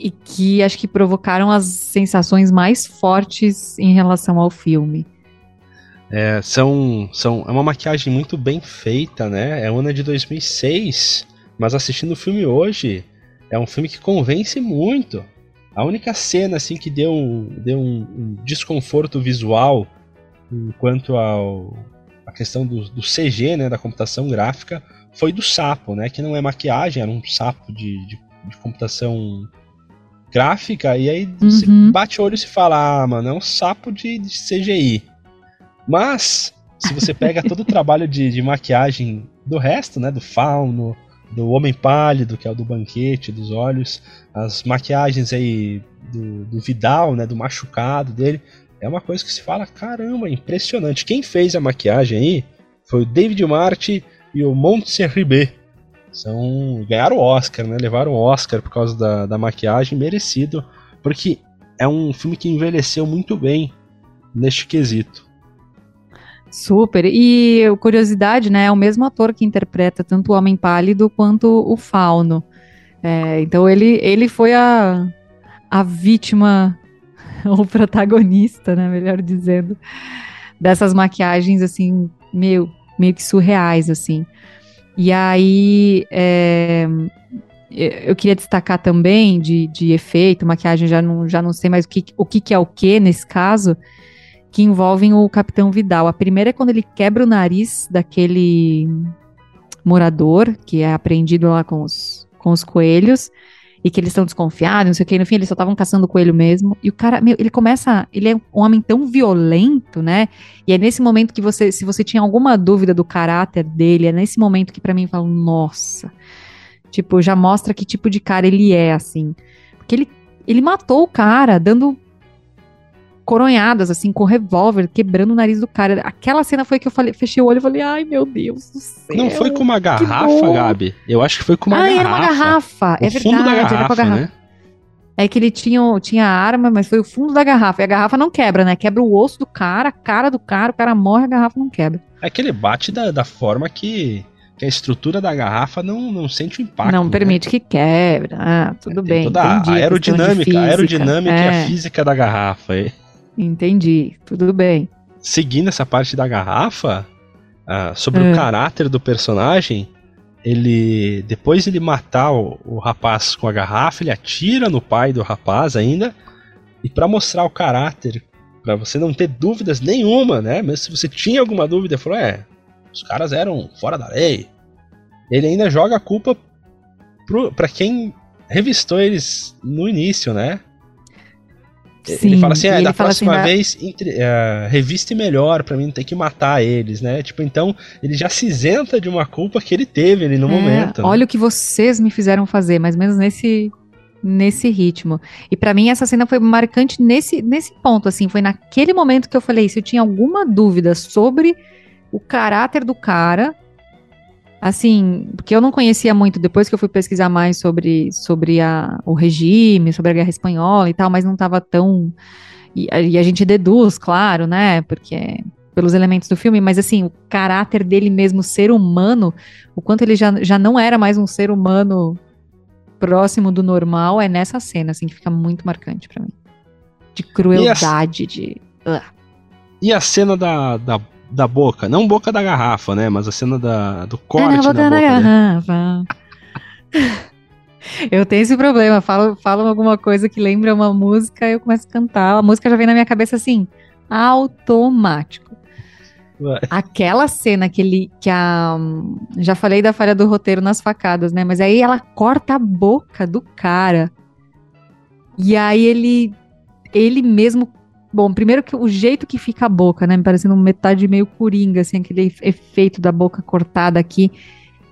e que acho que provocaram as sensações mais fortes em relação ao filme. É, são, são, é uma maquiagem muito bem feita, né? É uma de 2006, mas assistindo o filme hoje, é um filme que convence muito. A única cena assim que deu, deu um, um desconforto visual enquanto ao, a questão do, do, CG, né, da computação gráfica, foi do sapo, né? Que não é maquiagem, era um sapo de, de, de computação gráfica, e aí uhum. você bate o olho e se fala, ah, mano, é um sapo de, de CGI. Mas, se você pega todo o trabalho de, de, maquiagem do resto, né, do fauno, do homem pálido, que é o do banquete, dos olhos, as maquiagens aí do, do Vidal, né, do machucado dele, é uma coisa que se fala, caramba, impressionante. Quem fez a maquiagem aí foi o David Marty e o Montserrat são ganharam o Oscar, né? Levaram o Oscar por causa da, da maquiagem, merecido, porque é um filme que envelheceu muito bem neste quesito. Super. E curiosidade, né? É o mesmo ator que interpreta tanto o Homem Pálido quanto o Fauno. É, então ele, ele foi a, a vítima, ou protagonista, né? Melhor dizendo, dessas maquiagens assim, meio, meio que surreais, assim. E aí, é, eu queria destacar também de, de efeito, maquiagem, já não, já não sei mais o que, o que, que é o que nesse caso, que envolvem o Capitão Vidal. A primeira é quando ele quebra o nariz daquele morador, que é apreendido lá com os, com os coelhos, e que eles estão desconfiados, não sei o que, no fim eles só estavam caçando coelho mesmo. E o cara, meu, ele começa, ele é um homem tão violento, né? E é nesse momento que você, se você tinha alguma dúvida do caráter dele, é nesse momento que para mim fala, nossa. Tipo, já mostra que tipo de cara ele é, assim. Porque ele, ele matou o cara, dando coronhadas, assim, com revólver, quebrando o nariz do cara. Aquela cena foi que eu falei, fechei o olho e falei, ai meu Deus do céu. Não foi com uma garrafa, Gabi? Eu acho que foi com uma ah, garrafa. era uma garrafa. O é verdade, garrafa, era com a garrafa. Né? É que ele tinha, tinha arma, mas foi o fundo da garrafa. E a garrafa não quebra, né? Quebra o osso do cara, a cara do cara, o cara morre, a garrafa não quebra. É que ele bate da, da forma que, que a estrutura da garrafa não, não sente o impacto. Não né? permite que quebra. Ah, tudo é, bem. Toda entendi, a aerodinâmica, a aerodinâmica é. e a é. física da garrafa. Aí. Entendi, tudo bem. Seguindo essa parte da garrafa, uh, sobre é. o caráter do personagem, ele depois de ele matar o, o, rapaz com a garrafa, ele atira no pai do rapaz ainda, e para mostrar o caráter, para você não ter dúvidas nenhuma, né? Mesmo se você tinha alguma dúvida, falou: é, os caras eram fora da lei. Ele ainda joga a culpa para quem revistou eles no início, né? Sim, ele fala assim, ah, da próxima assim, vez entre, uh, reviste melhor para mim não ter que matar eles, né? Tipo, então ele já se isenta de uma culpa que ele teve ali no é, momento. Né? Olha o que vocês me fizeram fazer, mais ou menos nesse nesse ritmo. E para mim essa cena foi marcante nesse nesse ponto, assim, foi naquele momento que eu falei, se eu tinha alguma dúvida sobre o caráter do cara, assim, porque eu não conhecia muito, depois que eu fui pesquisar mais sobre, sobre a, o regime, sobre a Guerra Espanhola e tal, mas não estava tão. E, e, a gente deduz, claro, né? Porque pelos elementos do filme, mas assim, o caráter dele mesmo, ser humano, o quanto ele já, já não era mais um ser humano próximo do normal é nessa cena, assim, que fica muito marcante pra mim. De crueldade, de. Ugh. E a cena da, da, da boca, não boca da garrafa, né? Mas a cena da, do corte É na na boca boca. da dele. garrafa. Eu tenho esse problema, falam falo alguma coisa que lembra uma música, eu começo a cantar, a música já vem na minha cabeça assim, automático. Vai. Aquela cena que ele, que a, já falei da falha do roteiro nas facadas, né, mas aí ela corta a boca do cara, e aí ele, ele mesmo, bom, primeiro que o jeito que fica a boca, né, me parecendo metade meio coringa, assim, aquele efeito da boca cortada aqui,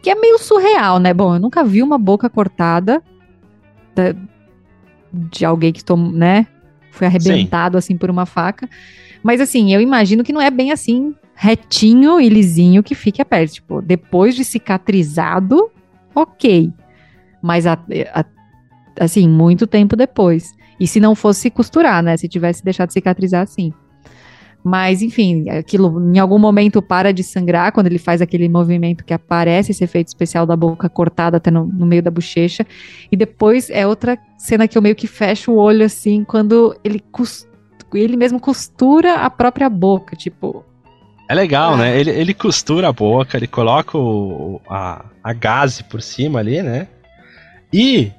que é meio surreal, né? Bom, eu nunca vi uma boca cortada da- de alguém que tomou, né? Foi arrebentado assim por uma faca. Mas assim, eu imagino que não é bem assim retinho e lisinho que fique a pele. Tipo, depois de cicatrizado, ok. Mas a- a- assim, muito tempo depois. E se não fosse costurar, né? Se tivesse deixado cicatrizar assim. Mas, enfim, aquilo em algum momento para de sangrar quando ele faz aquele movimento que aparece esse efeito especial da boca cortada até no, no meio da bochecha. E depois é outra cena que eu meio que fecho o olho assim, quando ele, ele mesmo costura a própria boca. Tipo, É legal, Ah. né? Ele, ele costura a boca, ele coloca o, a, a gaze por cima ali, né? E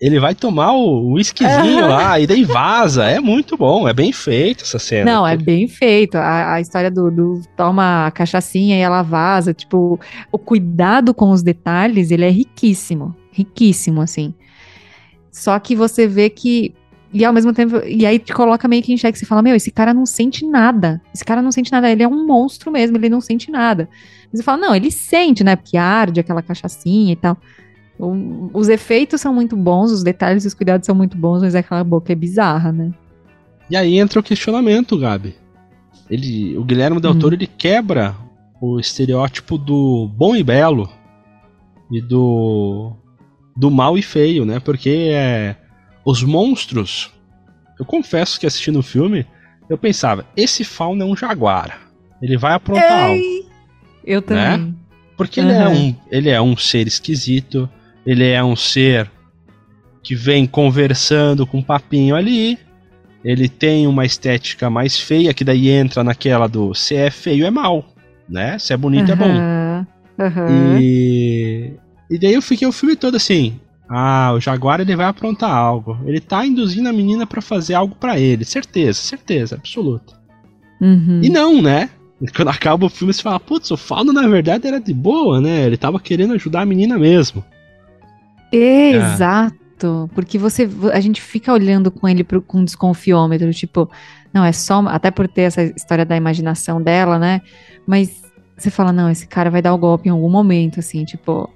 ele vai tomar o whiskyzinho Aham. lá, e daí vaza. É muito bom, é bem feito essa cena. Não, é bem feito. A, a história do, do toma a cachaçinha e ela vaza. Tipo, o cuidado com os detalhes, ele é riquíssimo. Riquíssimo, assim. Só que você vê que. E ao mesmo tempo. E aí te coloca meio que em xeque. Você fala: Meu, esse cara não sente nada. Esse cara não sente nada. Ele é um monstro mesmo, ele não sente nada. Mas você fala: Não, ele sente, né? Porque arde aquela cachaçinha e tal. O- os efeitos são muito bons, os detalhes e os cuidados são muito bons, mas aquela boca é bizarra, né? E aí entra o questionamento, Gabi. Ele, o Guilherme Del Hum. Toro ele quebra o estereótipo do bom e belo e do do mal e feio, né? Porque é, os monstros. Eu confesso que assistindo o filme, eu pensava, esse fauno é um jaguar. Ele vai aprontar algo. Eu também. Porque ele, é Uhum. um, ele é um ser esquisito, ele é um ser que vem conversando com um papinho ali, ele tem uma estética mais feia, que daí entra naquela do se é feio é mal, né? Se é bonito é bom. Aham. E, e daí eu fiquei o filme todo assim, ah, o Jaguar ele vai aprontar algo, ele tá induzindo a menina pra fazer algo pra ele, certeza, certeza, absoluta. Uhum. E não, né? Quando acaba o filme, você fala, putz, o Fauno na verdade era de boa, né? Ele tava querendo ajudar a menina mesmo. Exato. Porque você, a gente fica olhando com ele pro, com desconfiômetro, tipo, não, é só. Até por ter essa história da imaginação dela, né? Mas você fala, não, esse cara vai dar o golpe em algum momento, assim, tipo.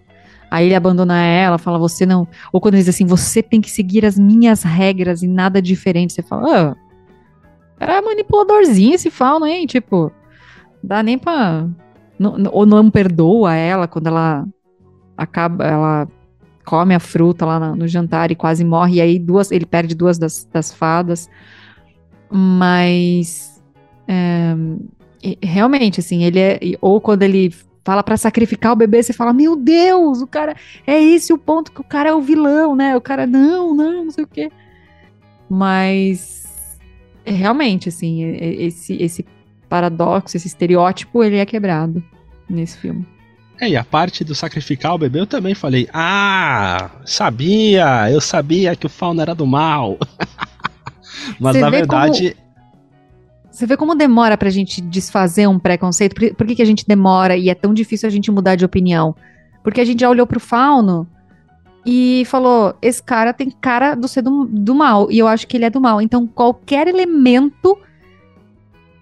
Aí ele abandona ela, fala, você não. Ou quando ele diz assim, você tem que seguir as minhas regras e nada diferente. Você fala, ah, era manipuladorzinho esse fauno, hein? Tipo, dá nem pra. ou não perdoa ela quando ela acaba. Ela come a fruta lá no jantar e quase morre. E aí duas, ele perde duas das, das fadas. Mas. é, realmente, assim, ele é. Ou quando ele fala pra sacrificar o bebê, você fala: Meu Deus, o cara. É esse o ponto que o cara é o vilão, né? O cara, não, não, não sei o quê. Mas. realmente, assim, esse, esse paradoxo, esse estereótipo, ele é quebrado nesse filme. É, e a parte do sacrificar o bebê eu também falei, ah, sabia, eu sabia que o Fauno era do mal. Mas Você na verdade, Você vê como demora pra gente desfazer um preconceito? Por, por que, que a gente demora e é tão difícil a gente mudar de opinião? Porque a gente já olhou pro Fauno e falou: esse cara tem cara do ser do, do mal. E eu acho que ele é do mal. Então, qualquer elemento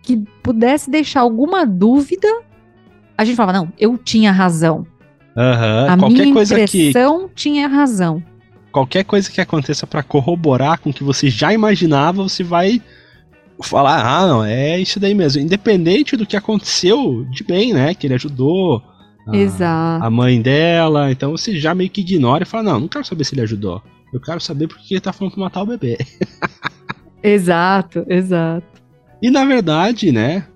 que pudesse deixar alguma dúvida, a gente falava: não, eu tinha razão. aham, a qualquer minha coisa que impressão tinha razão. qualquer coisa que aconteça pra corroborar com o que você já imaginava, você vai falar, ah, não, é isso daí mesmo, independente do que aconteceu de bem, né, que ele ajudou a- Exato. a mãe dela, então você já meio que ignora e fala, não, não quero saber se ele ajudou. Eu quero saber porque ele tá falando pra matar o bebê. Exato, exato. E na verdade, né,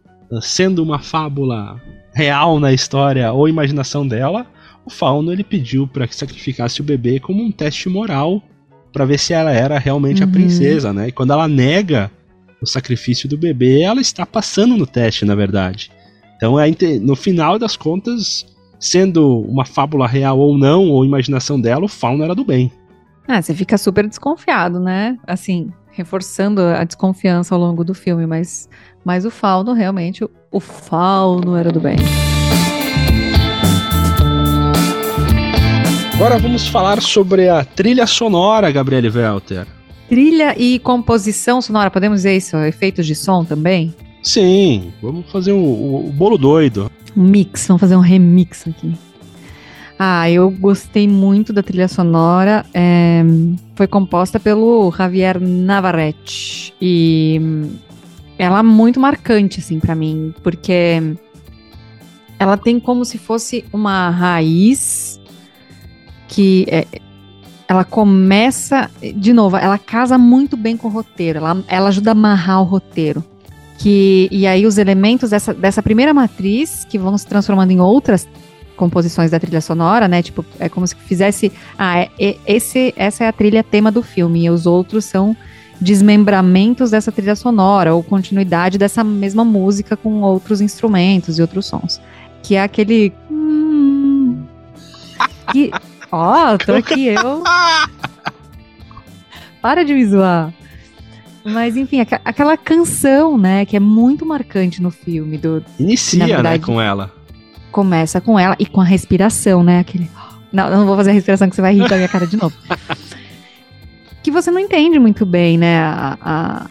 sendo uma fábula real na história ou imaginação dela, o Fauno ele pediu para que sacrificasse o bebê como um teste moral para ver se ela era realmente uhum. a princesa, né? E quando ela nega o sacrifício do bebê, ela está passando no teste, na verdade. Então, é, no final das contas, sendo uma fábula real ou não, ou imaginação dela, o Fauno era do bem. Ah, você fica super desconfiado, né? Assim, reforçando a desconfiança ao longo do filme, mas, mas o Fauno realmente, o, Fauno era do bem. Agora vamos falar sobre a trilha sonora, Gabriele Welter. Trilha e composição sonora, podemos dizer isso? Efeitos de som também? Sim, vamos fazer o, o, o bolo doido. Um mix, vamos fazer um remix aqui. Ah, eu gostei muito da trilha sonora. É, foi composta pelo Javier Navarrete. E ela é muito marcante, assim, para mim, porque ela tem como se fosse uma raiz que é, ela começa, de novo, ela casa muito bem com o roteiro, ela, ela ajuda a amarrar o roteiro. Que, e aí os elementos dessa, dessa primeira matriz, que vão se transformando em outras composições da trilha sonora, né? Tipo, é como se fizesse. Ah, é, é, esse, essa é a trilha tema do filme, e os outros são desmembramentos dessa trilha sonora, ou continuidade dessa mesma música com outros instrumentos e outros sons. Que é aquele. Hum, que Ó, oh, tô aqui eu. Para de me zoar. Mas enfim, aqu aquela canção, né, que é muito marcante no filme. Do, Inicia, né, verdade, né, com ela. Começa com ela e com a respiração, né? Aquele. Não, não vou fazer a respiração que você vai rir da minha cara de novo. Que você não entende muito bem, né? A, a,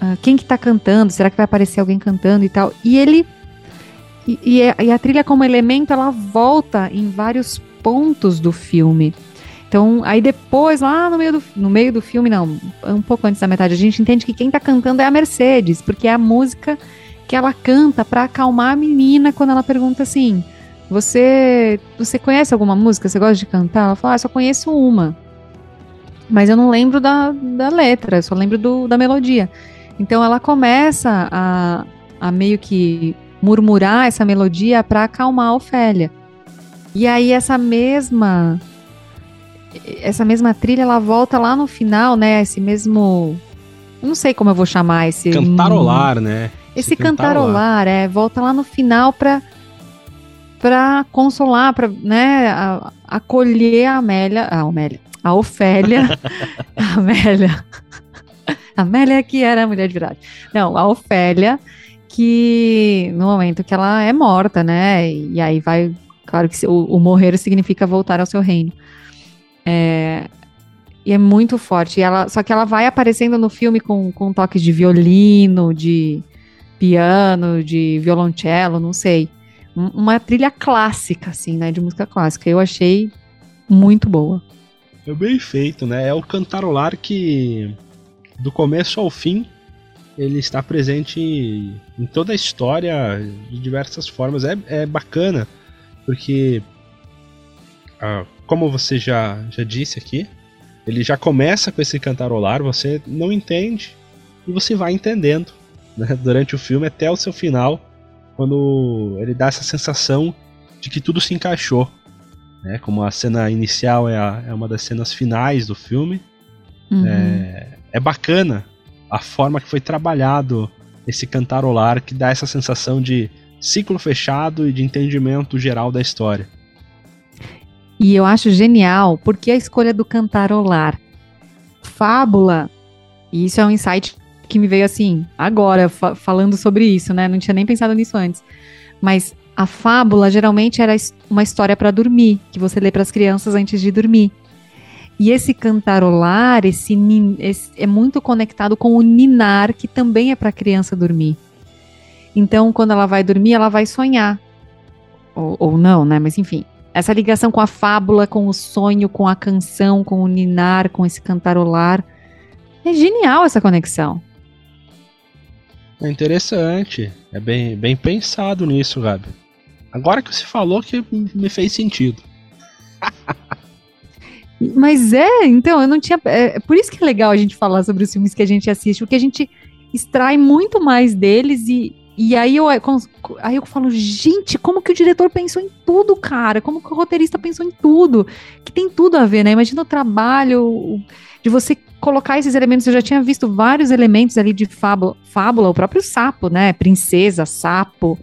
a, quem que tá cantando? Será que vai aparecer alguém cantando e tal? E ele. E, a, e a trilha como elemento, ela volta em vários pontos do filme. Então, aí depois, lá no meio do, no meio do filme, não, um pouco antes da metade, a gente entende que quem tá cantando é a Mercedes, porque é a música que ela canta para acalmar a menina quando ela pergunta assim: Você você conhece alguma música? Você gosta de cantar? Ela fala: ah, só conheço uma. Mas eu não lembro da, da letra, eu só lembro do, da melodia. Então ela começa a, a meio que murmurar essa melodia para acalmar a Ofélia. E aí essa mesma essa mesma trilha ela volta lá no final, né? Esse mesmo eu não sei como eu vou chamar esse cantarolar, né? Esse, esse cantarolar, cantarolar, é, volta lá no final para para consolar, para, né, acolher a Amélia, a Amélia, a Ofélia, a Amélia. A Amélia que era a mulher de verdade. Não, a Ofélia que no momento que ela é morta, né? E aí vai Claro que o, o morrer significa voltar ao seu reino. É, e é muito forte. E ela, só que ela vai aparecendo no filme com, com toques de violino, de piano, de violoncelo, não sei. Uma trilha clássica, assim, né? De música clássica. Eu achei muito boa. É bem feito, né? É o cantarolar que, do começo ao fim, ele está presente em toda a história de diversas formas. É, é bacana porque, ah, como você já, já disse aqui, ele já começa com esse cantarolar, você não entende e você vai entendendo né, durante o filme até o seu final, quando ele dá essa sensação de que tudo se encaixou. Né, como a cena inicial é, a, é uma das cenas finais do filme. Uhum. É, é bacana a forma que foi trabalhado esse cantarolar que dá essa sensação de ciclo fechado e de entendimento geral da história. E eu acho genial porque a escolha do cantarolar. Fábula, e isso é um insight que me veio assim, agora, fa falando sobre isso, né? Não tinha nem pensado nisso antes. Mas a fábula geralmente era uma história para dormir, que você lê para as crianças antes de dormir. E esse cantarolar, esse, esse, é muito conectado com o ninar, que também é para a criança dormir. Então, quando ela vai dormir, ela vai sonhar. Ou, ou não, né? Mas enfim. Essa ligação com a fábula, com o sonho, com a canção, com o ninar, com esse cantarolar. É genial essa conexão. É interessante. É bem, bem pensado nisso, Gabi. Agora que você falou que me fez sentido. Mas é, então, eu não tinha. É, por isso que é legal a gente falar sobre os filmes que a gente assiste, porque a gente extrai muito mais deles e, E aí eu, aí eu falo, gente, como que o diretor pensou em tudo, cara? Como que o roteirista pensou em tudo? Que tem tudo a ver, né? Imagina o trabalho de você colocar esses elementos. Eu já tinha visto vários elementos ali de fábula, fábula o próprio sapo, né? Princesa, sapo,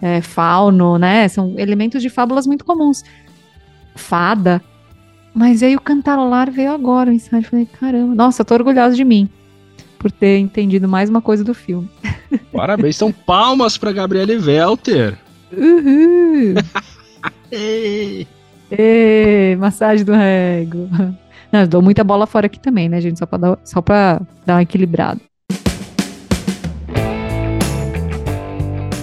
é, fauno, né? São elementos de fábulas muito comuns. Fada. Mas aí o cantarolar veio agora, o insight. Falei, caramba, nossa, tô orgulhosa de mim por ter entendido mais uma coisa do filme. Parabéns, são palmas para Gabriele Welter. Uhul! Ei. Ei, massagem do rego. Não, eu dou muita bola fora aqui também, né, gente? Só pra dar, só pra dar uma equilibrada.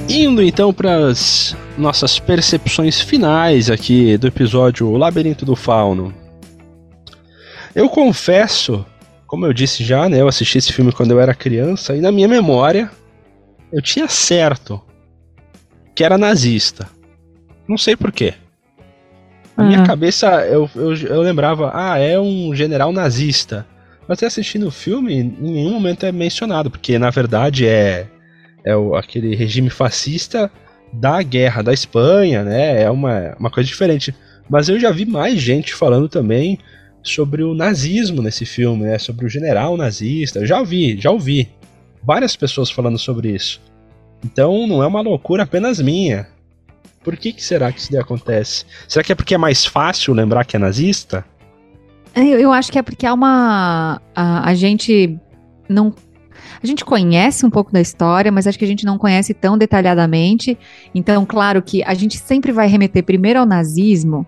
Indo então para as nossas percepções finais aqui do episódio O Labirinto do Fauno. Eu confesso como eu disse já, né, eu assisti esse filme quando eu era criança e na minha memória eu tinha certo que era nazista. Não sei porquê. Na minha ah. cabeça eu, eu, eu, lembrava, ah, é um general nazista. Mas assistindo o filme, em nenhum momento é mencionado, porque na verdade é, é o, aquele regime fascista da guerra da Espanha, né? É uma, uma coisa diferente. Mas eu já vi mais gente falando também sobre o nazismo nesse filme, né? Sobre o general nazista. Eu já ouvi, já ouvi várias pessoas falando sobre isso. Então não é uma loucura apenas minha. Por que, que será que isso acontece? Será que é porque é mais fácil lembrar que é nazista? É, eu, eu acho que é porque há uma. A, a gente não a gente conhece um pouco da história, mas acho que a gente não conhece tão detalhadamente. Então, claro que a gente sempre vai remeter primeiro ao nazismo,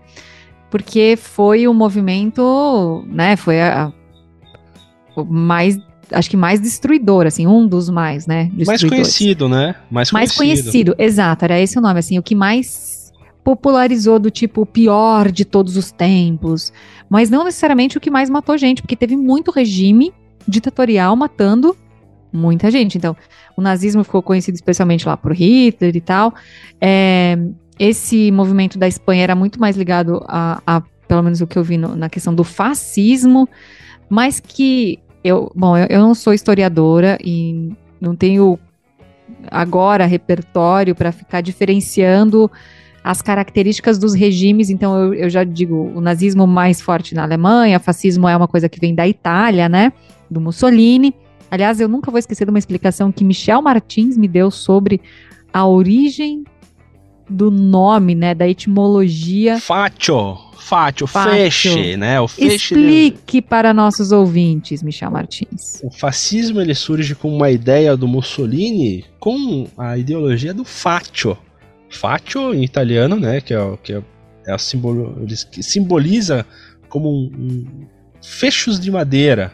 porque foi o movimento, né, foi a, a mais acho que mais destruidor, assim, um dos mais, né? Mais conhecido, né? Mais conhecido. Mais conhecido, exato, era esse o nome, assim, o que mais popularizou do tipo o pior de todos os tempos, mas não necessariamente o que mais matou gente, porque teve muito regime ditatorial matando muita gente. Então, o nazismo ficou conhecido especialmente lá por Hitler e tal. É, esse movimento da Espanha era muito mais ligado a, a pelo menos o que eu vi no, na questão do fascismo, mas que eu, bom, eu, eu não sou historiadora e não tenho agora repertório para ficar diferenciando as características dos regimes, então eu, eu, já digo, o nazismo mais forte na Alemanha, fascismo é uma coisa que vem da Itália, né, do Mussolini. Aliás, eu nunca vou esquecer de uma explicação que Michel Martins me deu sobre a origem do nome, né, da etimologia. Fátio, fátio, feixe, né? O Explique para nossos ouvintes, Michel Martins. O fascismo ele surge com uma ideia do Mussolini com a ideologia do fátio. Fátio em italiano, né, que é, que é, é a simbolo, simboliza como um, um fechos de madeira.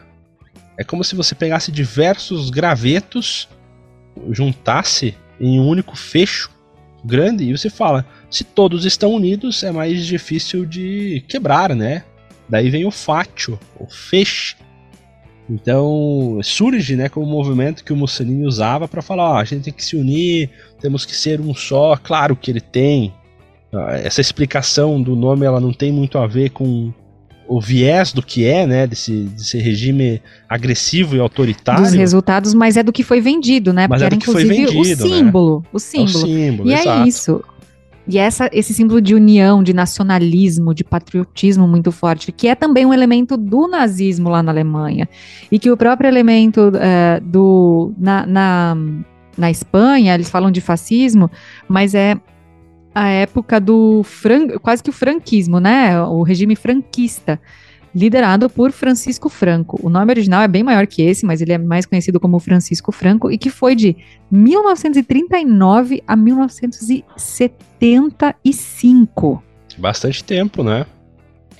É como se você pegasse diversos gravetos, juntasse em um único fecho grande e você fala, se todos estão unidos é mais difícil de quebrar, né? Daí vem o fátio, o feixe. Então surge, né, como um movimento que o Mussolini usava para falar, a gente tem que se unir, temos que ser um só. Claro que ele tem essa explicação do nome, ela não tem muito a ver com o viés do que é, né, desse, desse regime agressivo e autoritário. Dos resultados, mas é do que foi vendido, né? Mas Porque é era inclusive vendido, o símbolo, né? o símbolo. É o símbolo, e é exato. é isso. E essa, esse símbolo de união, de nacionalismo, de patriotismo muito forte, que é também um elemento do nazismo lá na Alemanha. E que o próprio elemento uh, do. Na, na, na Espanha, eles falam de fascismo, mas é a época do fran... quase que o franquismo, né? O regime franquista, liderado por Francisco Franco. O nome original é bem maior que esse, mas ele é mais conhecido como Francisco Franco e que foi de 1939 a 1975. Bastante tempo, né?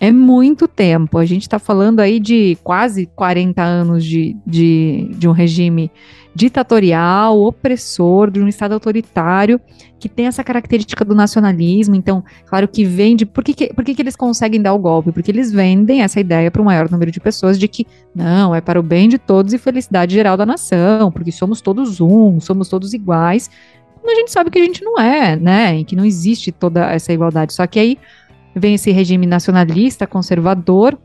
É muito tempo. A gente está falando aí de quase 40 anos de, de, de um regime ditatorial, opressor, de um Estado autoritário, que tem essa característica do nacionalismo. Então, claro que vende. Por que, que, por que, que eles conseguem dar o golpe? Porque eles vendem essa ideia para o maior número de pessoas de que, não, é para o bem de todos e felicidade geral da nação, porque somos todos um, somos todos iguais. A gente sabe que a gente não é, né? E que não existe toda essa igualdade. Só que aí vem esse regime nacionalista, conservador.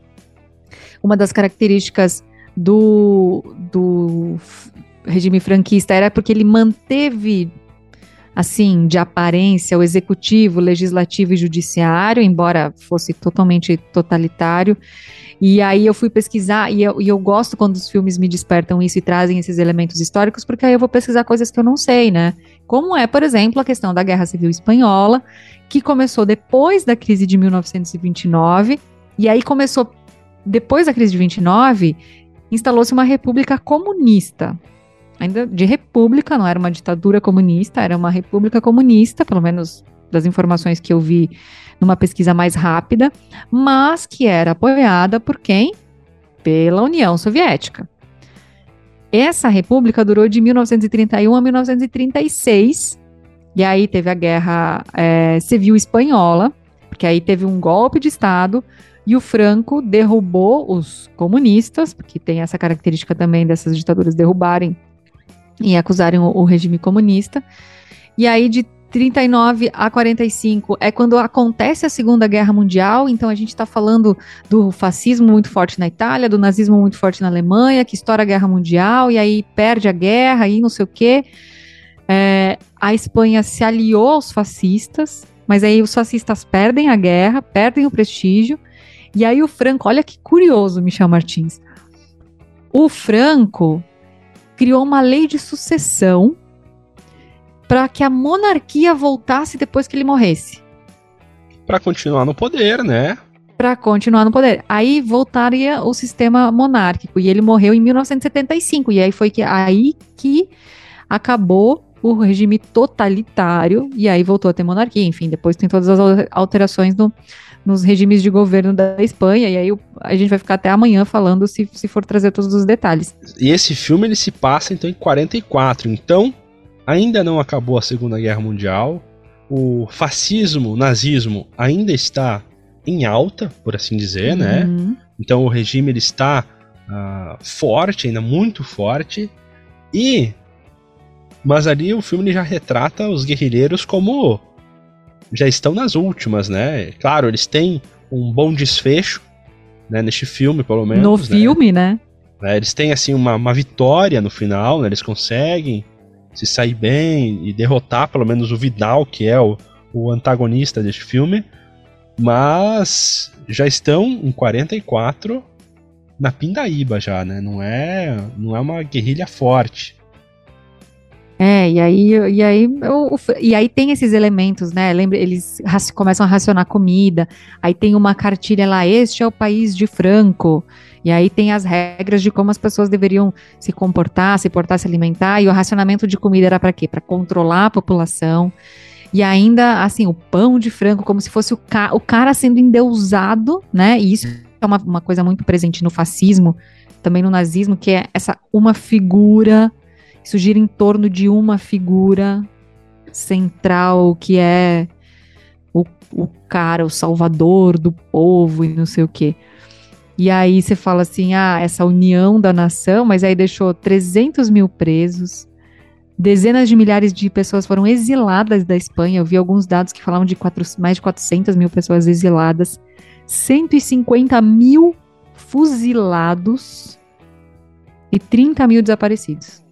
Uma das características do, do regime franquista era porque ele manteve assim, de aparência, o executivo, legislativo e judiciário, embora fosse totalmente totalitário. E aí eu fui pesquisar, e eu, e eu gosto quando os filmes me despertam isso e trazem esses elementos históricos, porque aí eu vou pesquisar coisas que eu não sei, né? Como é, por exemplo, a questão da Guerra Civil Espanhola, que começou depois da crise de 1929, e aí começou, depois da crise de 29, instalou-se uma república comunista ainda de república, não era uma ditadura comunista, era uma república comunista, pelo menos das informações que eu vi numa pesquisa mais rápida, mas que era apoiada por quem? Pela União Soviética. Essa república durou de 1931 a 1936, e aí teve a Guerra é, Civil Espanhola, porque aí teve um golpe de Estado, e o Franco derrubou os comunistas, porque tem essa característica também dessas ditaduras derrubarem e acusarem o, o regime comunista. E aí, de 39 a 45 é quando acontece a Segunda Guerra Mundial, então a gente está falando do fascismo muito forte na Itália, do nazismo muito forte na Alemanha, que estoura a Guerra Mundial e aí perde a guerra e não sei o quê. É, a Espanha se aliou aos fascistas, mas aí os fascistas perdem a guerra, perdem o prestígio, e aí o Franco, olha que curioso, Michel Martins. O Franco criou uma lei de sucessão para que a monarquia voltasse depois que ele morresse. Para continuar no poder, né? Para continuar no poder. Aí voltaria o sistema monárquico e ele morreu em 1975 e aí foi que aí que acabou o regime totalitário e aí voltou a ter monarquia. Enfim, depois tem todas as alterações no, nos regimes de governo da Espanha, e aí a gente vai ficar até amanhã falando se, se for trazer todos os detalhes. E esse filme ele se passa então em 44, então ainda não acabou a Segunda Guerra Mundial, o fascismo, o nazismo ainda está em alta, por assim dizer, né? uhum. né? Então o regime ele está uh, forte, ainda muito forte, e mas ali o filme já retrata os guerrilheiros como já estão nas últimas, né? Claro, eles têm um bom desfecho, né? Neste filme, pelo menos. No né? filme, né? né? Eles têm, assim, uma, uma vitória no final, né? Eles conseguem se sair bem e derrotar, pelo menos, o Vidal, que é o, o antagonista deste filme. Mas já estão em 44 na pindaíba já, né? Não é, não é uma guerrilha forte. É, e aí, e aí, o, e aí tem esses elementos, né? Lembra, eles começam a racionar comida, aí tem uma cartilha lá, este é o país de Franco. E aí tem as regras de como as pessoas deveriam se comportar, se portar, se alimentar, e o racionamento de comida era para quê? Para controlar a população. E ainda, assim, o pão de frango, como se fosse o, ca o cara sendo endeusado, né? E isso é uma, uma coisa muito presente no fascismo, também no nazismo, que é essa uma figura isso gira em torno de uma figura central que é o, o cara, o salvador do povo e não sei o quê. E aí você fala assim, ah, essa união da nação, mas aí deixou 300 mil presos, dezenas de milhares de pessoas foram exiladas da Espanha. Eu vi alguns dados que falavam de quatro, mais de 400 mil pessoas exiladas, 150 mil fuzilados e 30 mil desaparecidos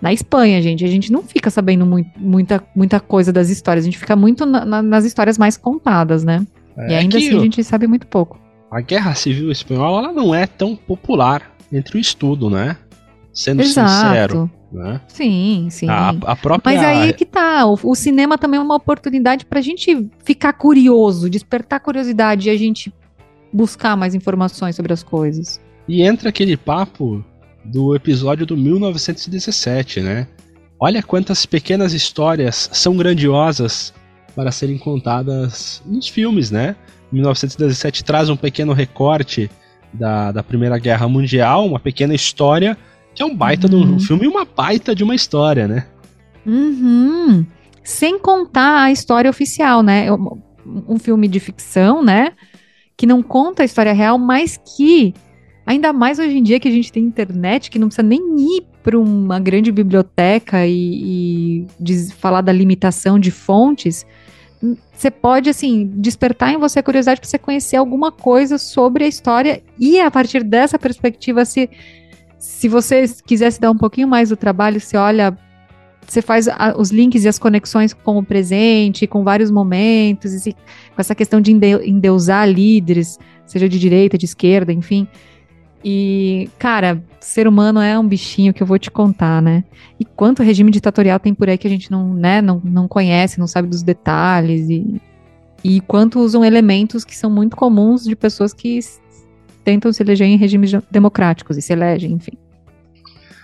na Espanha, gente. A gente não fica sabendo muito, muita, muita coisa das histórias. A gente fica muito na, na, nas histórias mais contadas, né? É, e ainda assim a gente sabe muito pouco. A Guerra Civil Espanhola ela não é tão popular entre o estudo, né? Sendo Exato. sincero. Né? Sim, sim. A, a, própria... Mas aí é que tá. O, o cinema também é uma oportunidade pra gente ficar curioso, despertar curiosidade e a gente buscar mais informações sobre as coisas. E entra aquele papo do episódio do 1917, né? Olha quantas pequenas histórias são grandiosas para serem contadas nos filmes, né? 1917 traz um pequeno recorte da, da Primeira Guerra Mundial, uma pequena história, que é um baita uhum. de um uhum. filme e uma baita de uma história, né? Uhum. Sem contar a história oficial, né? Um filme de ficção, né? Que não conta a história real, mas que Ainda mais hoje em dia que a gente tem internet, que não precisa nem ir para uma grande biblioteca e, e falar da limitação de fontes. Você pode, assim, despertar em você a curiosidade para você conhecer alguma coisa sobre a história e, a partir dessa perspectiva, se, se você quisesse dar um pouquinho mais do trabalho, você olha você faz a, os links e as conexões com o presente, com vários momentos, e se, com essa questão de endeusar líderes, seja de direita, de esquerda, enfim. E, cara, ser humano é um bichinho que eu vou te contar, né? E quanto regime ditatorial tem por aí que a gente não, né, não, não conhece, não sabe dos detalhes, e, e quanto usam elementos que são muito comuns de pessoas que tentam se eleger em regimes democráticos e se elegem, enfim.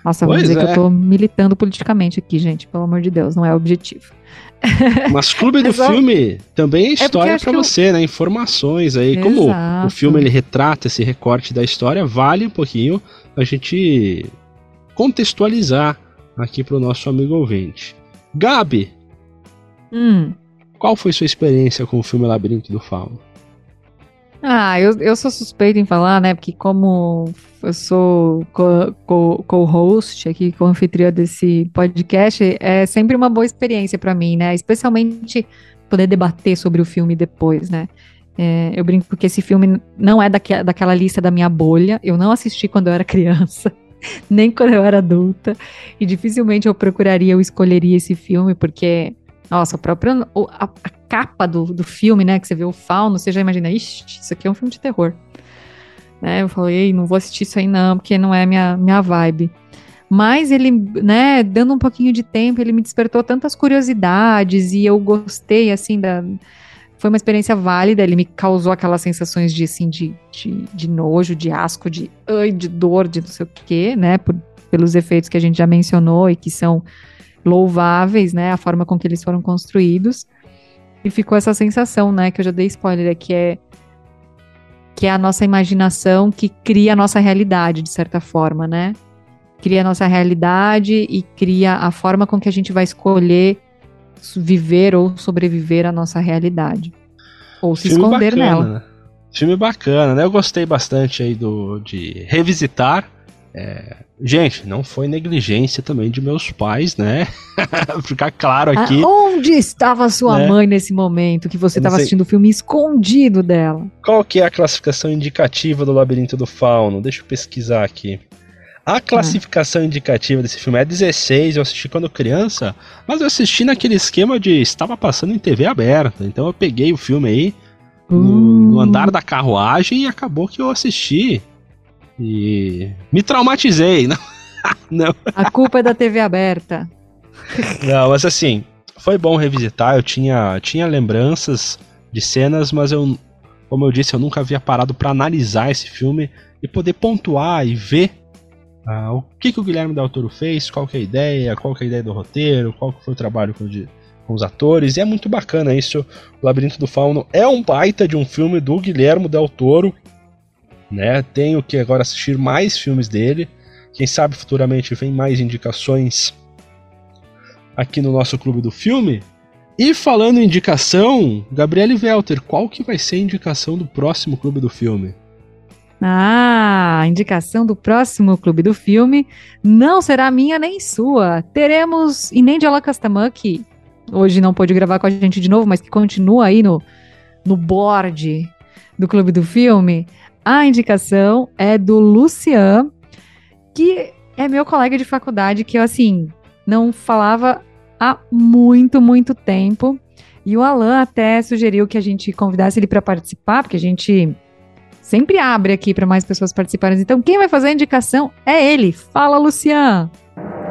Nossa, vamos dizer é. que eu é. tô militando politicamente aqui, gente, pelo amor de Deus, não é objetivo. Mas Clube do só... Filme também é, é história é para você, eu... né? Informações aí. Exato. Como o filme ele retrata esse recorte da história, vale um pouquinho a gente contextualizar aqui para o nosso amigo ouvinte. Gabi, hum. qual foi sua experiência com o filme Labirinto do Fauno? Ah, eu, eu sou suspeita em falar, né? Porque como eu sou co-host co co aqui, com anfitriã desse podcast, é sempre uma boa experiência para mim, né? Especialmente poder debater sobre o filme depois, né? É, eu brinco porque esse filme não é daque, daquela lista da minha bolha. Eu não assisti quando eu era criança, nem quando eu era adulta. E dificilmente eu procuraria ou escolheria esse filme, porque, nossa, a própria a, a capa do, do filme, né? Que você vê o fauno, você já imagina, ixi, isso aqui é um filme de terror. Né, eu falei, não vou assistir isso aí não, porque não é minha, minha vibe. Mas ele, né, dando um pouquinho de tempo, ele me despertou tantas curiosidades e eu gostei, assim, da... Foi uma experiência válida, ele me causou aquelas sensações de, assim, de, de, de nojo, de asco, de, ai, de dor, de não sei o quê, né, por, pelos efeitos que a gente já mencionou e que são louváveis, né, a forma com que eles foram construídos. E ficou essa sensação, né, que eu já dei spoiler, é que é que é a nossa imaginação que cria a nossa realidade, de certa forma, né? Cria a nossa realidade e cria a forma com que a gente vai escolher viver ou sobreviver à nossa realidade. Ou se Filme esconder bacana, nela. Né? Filme bacana, né? Eu gostei bastante aí do, de revisitar é, gente, não foi negligência também de meus pais, né? Ficar claro ah, aqui. Ah, onde estava sua né? mãe nesse momento que você estava assistindo o filme escondido dela? Qual que é a classificação indicativa do Labirinto do Fauno? Deixa eu pesquisar aqui. A classificação ah. indicativa desse filme é 16, eu assisti quando criança, mas eu assisti naquele esquema de estava passando em TV aberta, então eu peguei o filme aí no, no uh. andar da carruagem e acabou que eu assisti e me traumatizei. Não, não. A culpa é da TV aberta. Não, mas assim, foi bom revisitar. Eu tinha, tinha lembranças de cenas, mas eu, como eu disse, eu nunca havia parado para analisar esse filme e poder pontuar e ver ah, o que, que o Guilherme Del Toro fez, qual que é a ideia, qual que é a ideia do roteiro, qual que foi o trabalho com, de, com os atores. E é muito bacana isso. O Labirinto do Fauno é um baita de um filme do Guilherme Del Toro né? Tenho que agora assistir mais filmes dele. Quem sabe futuramente vem mais indicações aqui no nosso clube do filme. E falando em indicação, Gabriele Welter, qual que vai ser a indicação do próximo clube do filme? Ah, a indicação do próximo clube do filme não será minha nem sua. Teremos Inendiala Castamã, que hoje não pôde gravar com a gente de novo, mas que continua aí no, no board do clube do filme. A indicação é do Lucian, que é meu colega de faculdade, que eu, assim, não falava há muito, muito tempo. E o Alan até sugeriu que a gente convidasse ele para participar, porque a gente sempre abre aqui para mais pessoas participarem. Então, quem vai fazer a indicação é ele. Fala, Lucian!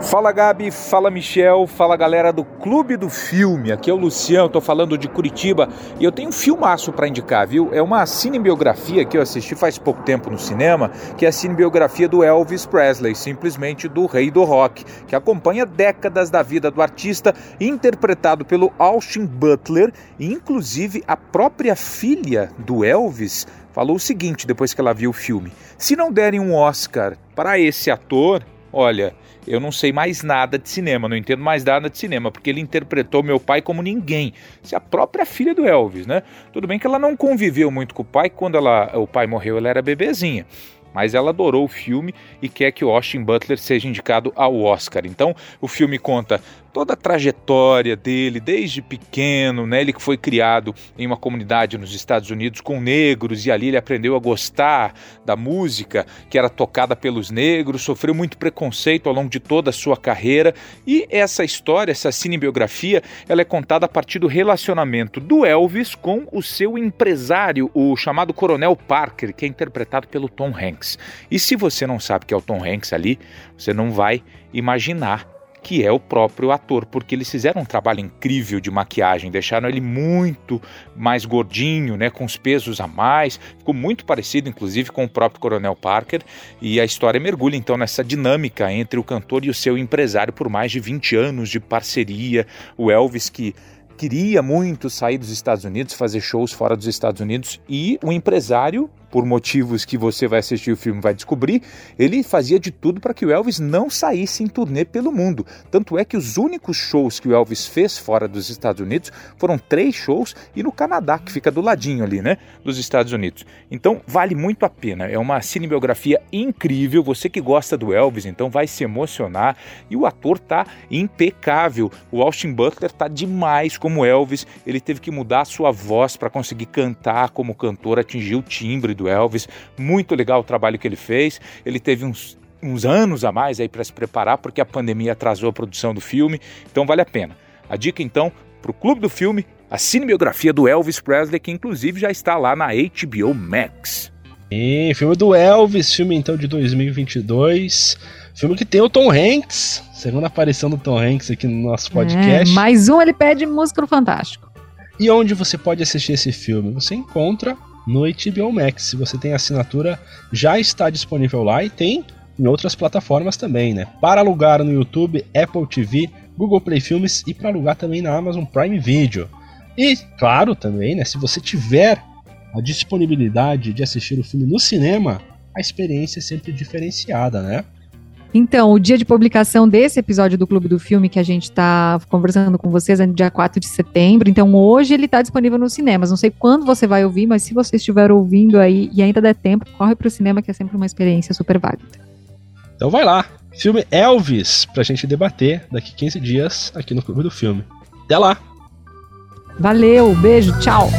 Fala Gabi, fala Michel, fala galera do Clube do Filme. Aqui é o Luciano, tô falando de Curitiba e eu tenho um filmaço para indicar, viu? É uma cinebiografia que eu assisti faz pouco tempo no cinema, que é a cinebiografia do Elvis Presley, simplesmente do rei do rock, que acompanha décadas da vida do artista, interpretado pelo Austin Butler, e inclusive a própria filha do Elvis falou o seguinte depois que ela viu o filme: se não derem um Oscar para esse ator, olha, eu não sei mais nada de cinema, não entendo mais nada de cinema, porque ele interpretou meu pai como ninguém. Se é a própria filha do Elvis, né? Tudo bem que ela não conviveu muito com o pai, quando ela, o pai morreu, ela era bebezinha. mas ela adorou o filme e quer que o Austin Butler seja indicado ao Oscar. Então, o filme conta toda a trajetória dele desde pequeno, né? Ele que foi criado em uma comunidade nos Estados Unidos com negros e ali ele aprendeu a gostar da música que era tocada pelos negros, sofreu muito preconceito ao longo de toda a sua carreira e essa história, essa cinebiografia, ela é contada a partir do relacionamento do Elvis com o seu empresário, o chamado Coronel Parker, que é interpretado pelo Tom Hanks. E se você não sabe que é o Tom Hanks ali, você não vai imaginar que é o próprio ator, porque eles fizeram um trabalho incrível de maquiagem, deixaram ele muito mais gordinho, né, com os pesos a mais, ficou muito parecido inclusive com o próprio Coronel Parker, e a história mergulha então nessa dinâmica entre o cantor e o seu empresário por mais de 20 anos de parceria, o Elvis que queria muito sair dos Estados Unidos, fazer shows fora dos Estados Unidos e o empresário por motivos que você vai assistir o filme vai descobrir, ele fazia de tudo para que o Elvis não saísse em turnê pelo mundo. Tanto é que os únicos shows que o Elvis fez fora dos Estados Unidos foram três shows e no Canadá, que fica do ladinho ali, né, dos Estados Unidos. Então vale muito a pena. É uma cinebiografia incrível. Você que gosta do Elvis, então vai se emocionar. E o ator tá impecável. O Austin Butler tá demais como Elvis. Ele teve que mudar a sua voz para conseguir cantar como cantor, atingir o timbre do do Elvis. Muito legal o trabalho que ele fez. Ele teve uns, uns anos a mais aí para se preparar, porque a pandemia atrasou a produção do filme. Então vale a pena. A dica então para o Clube do Filme, a cinebiografia do Elvis Presley, que inclusive já está lá na HBO Max. E filme do Elvis, filme então de 2022. Filme que tem o Tom Hanks, segunda aparição do Tom Hanks aqui no nosso é, podcast. É, mais um ele pede música no Fantástico. E onde você pode assistir esse filme? Você encontra no HBO Max. Se você tem assinatura, já está disponível lá e tem em outras plataformas também, né? Para alugar no YouTube, Apple TV, Google Play Filmes e para alugar também na Amazon Prime Video. E, claro, também, né, se você tiver a disponibilidade de assistir o filme no cinema, a experiência é sempre diferenciada, né? Então, o dia de publicação desse episódio do Clube do Filme que a gente está conversando com vocês é no dia 4 de setembro. Então, hoje ele está disponível nos cinemas. Não sei quando você vai ouvir, mas se você estiver ouvindo aí e ainda der tempo, corre para o cinema, que é sempre uma experiência super válida. Então, vai lá. Filme Elvis, para a gente debater daqui 15 dias aqui no Clube do Filme. Até lá! Valeu, beijo, tchau!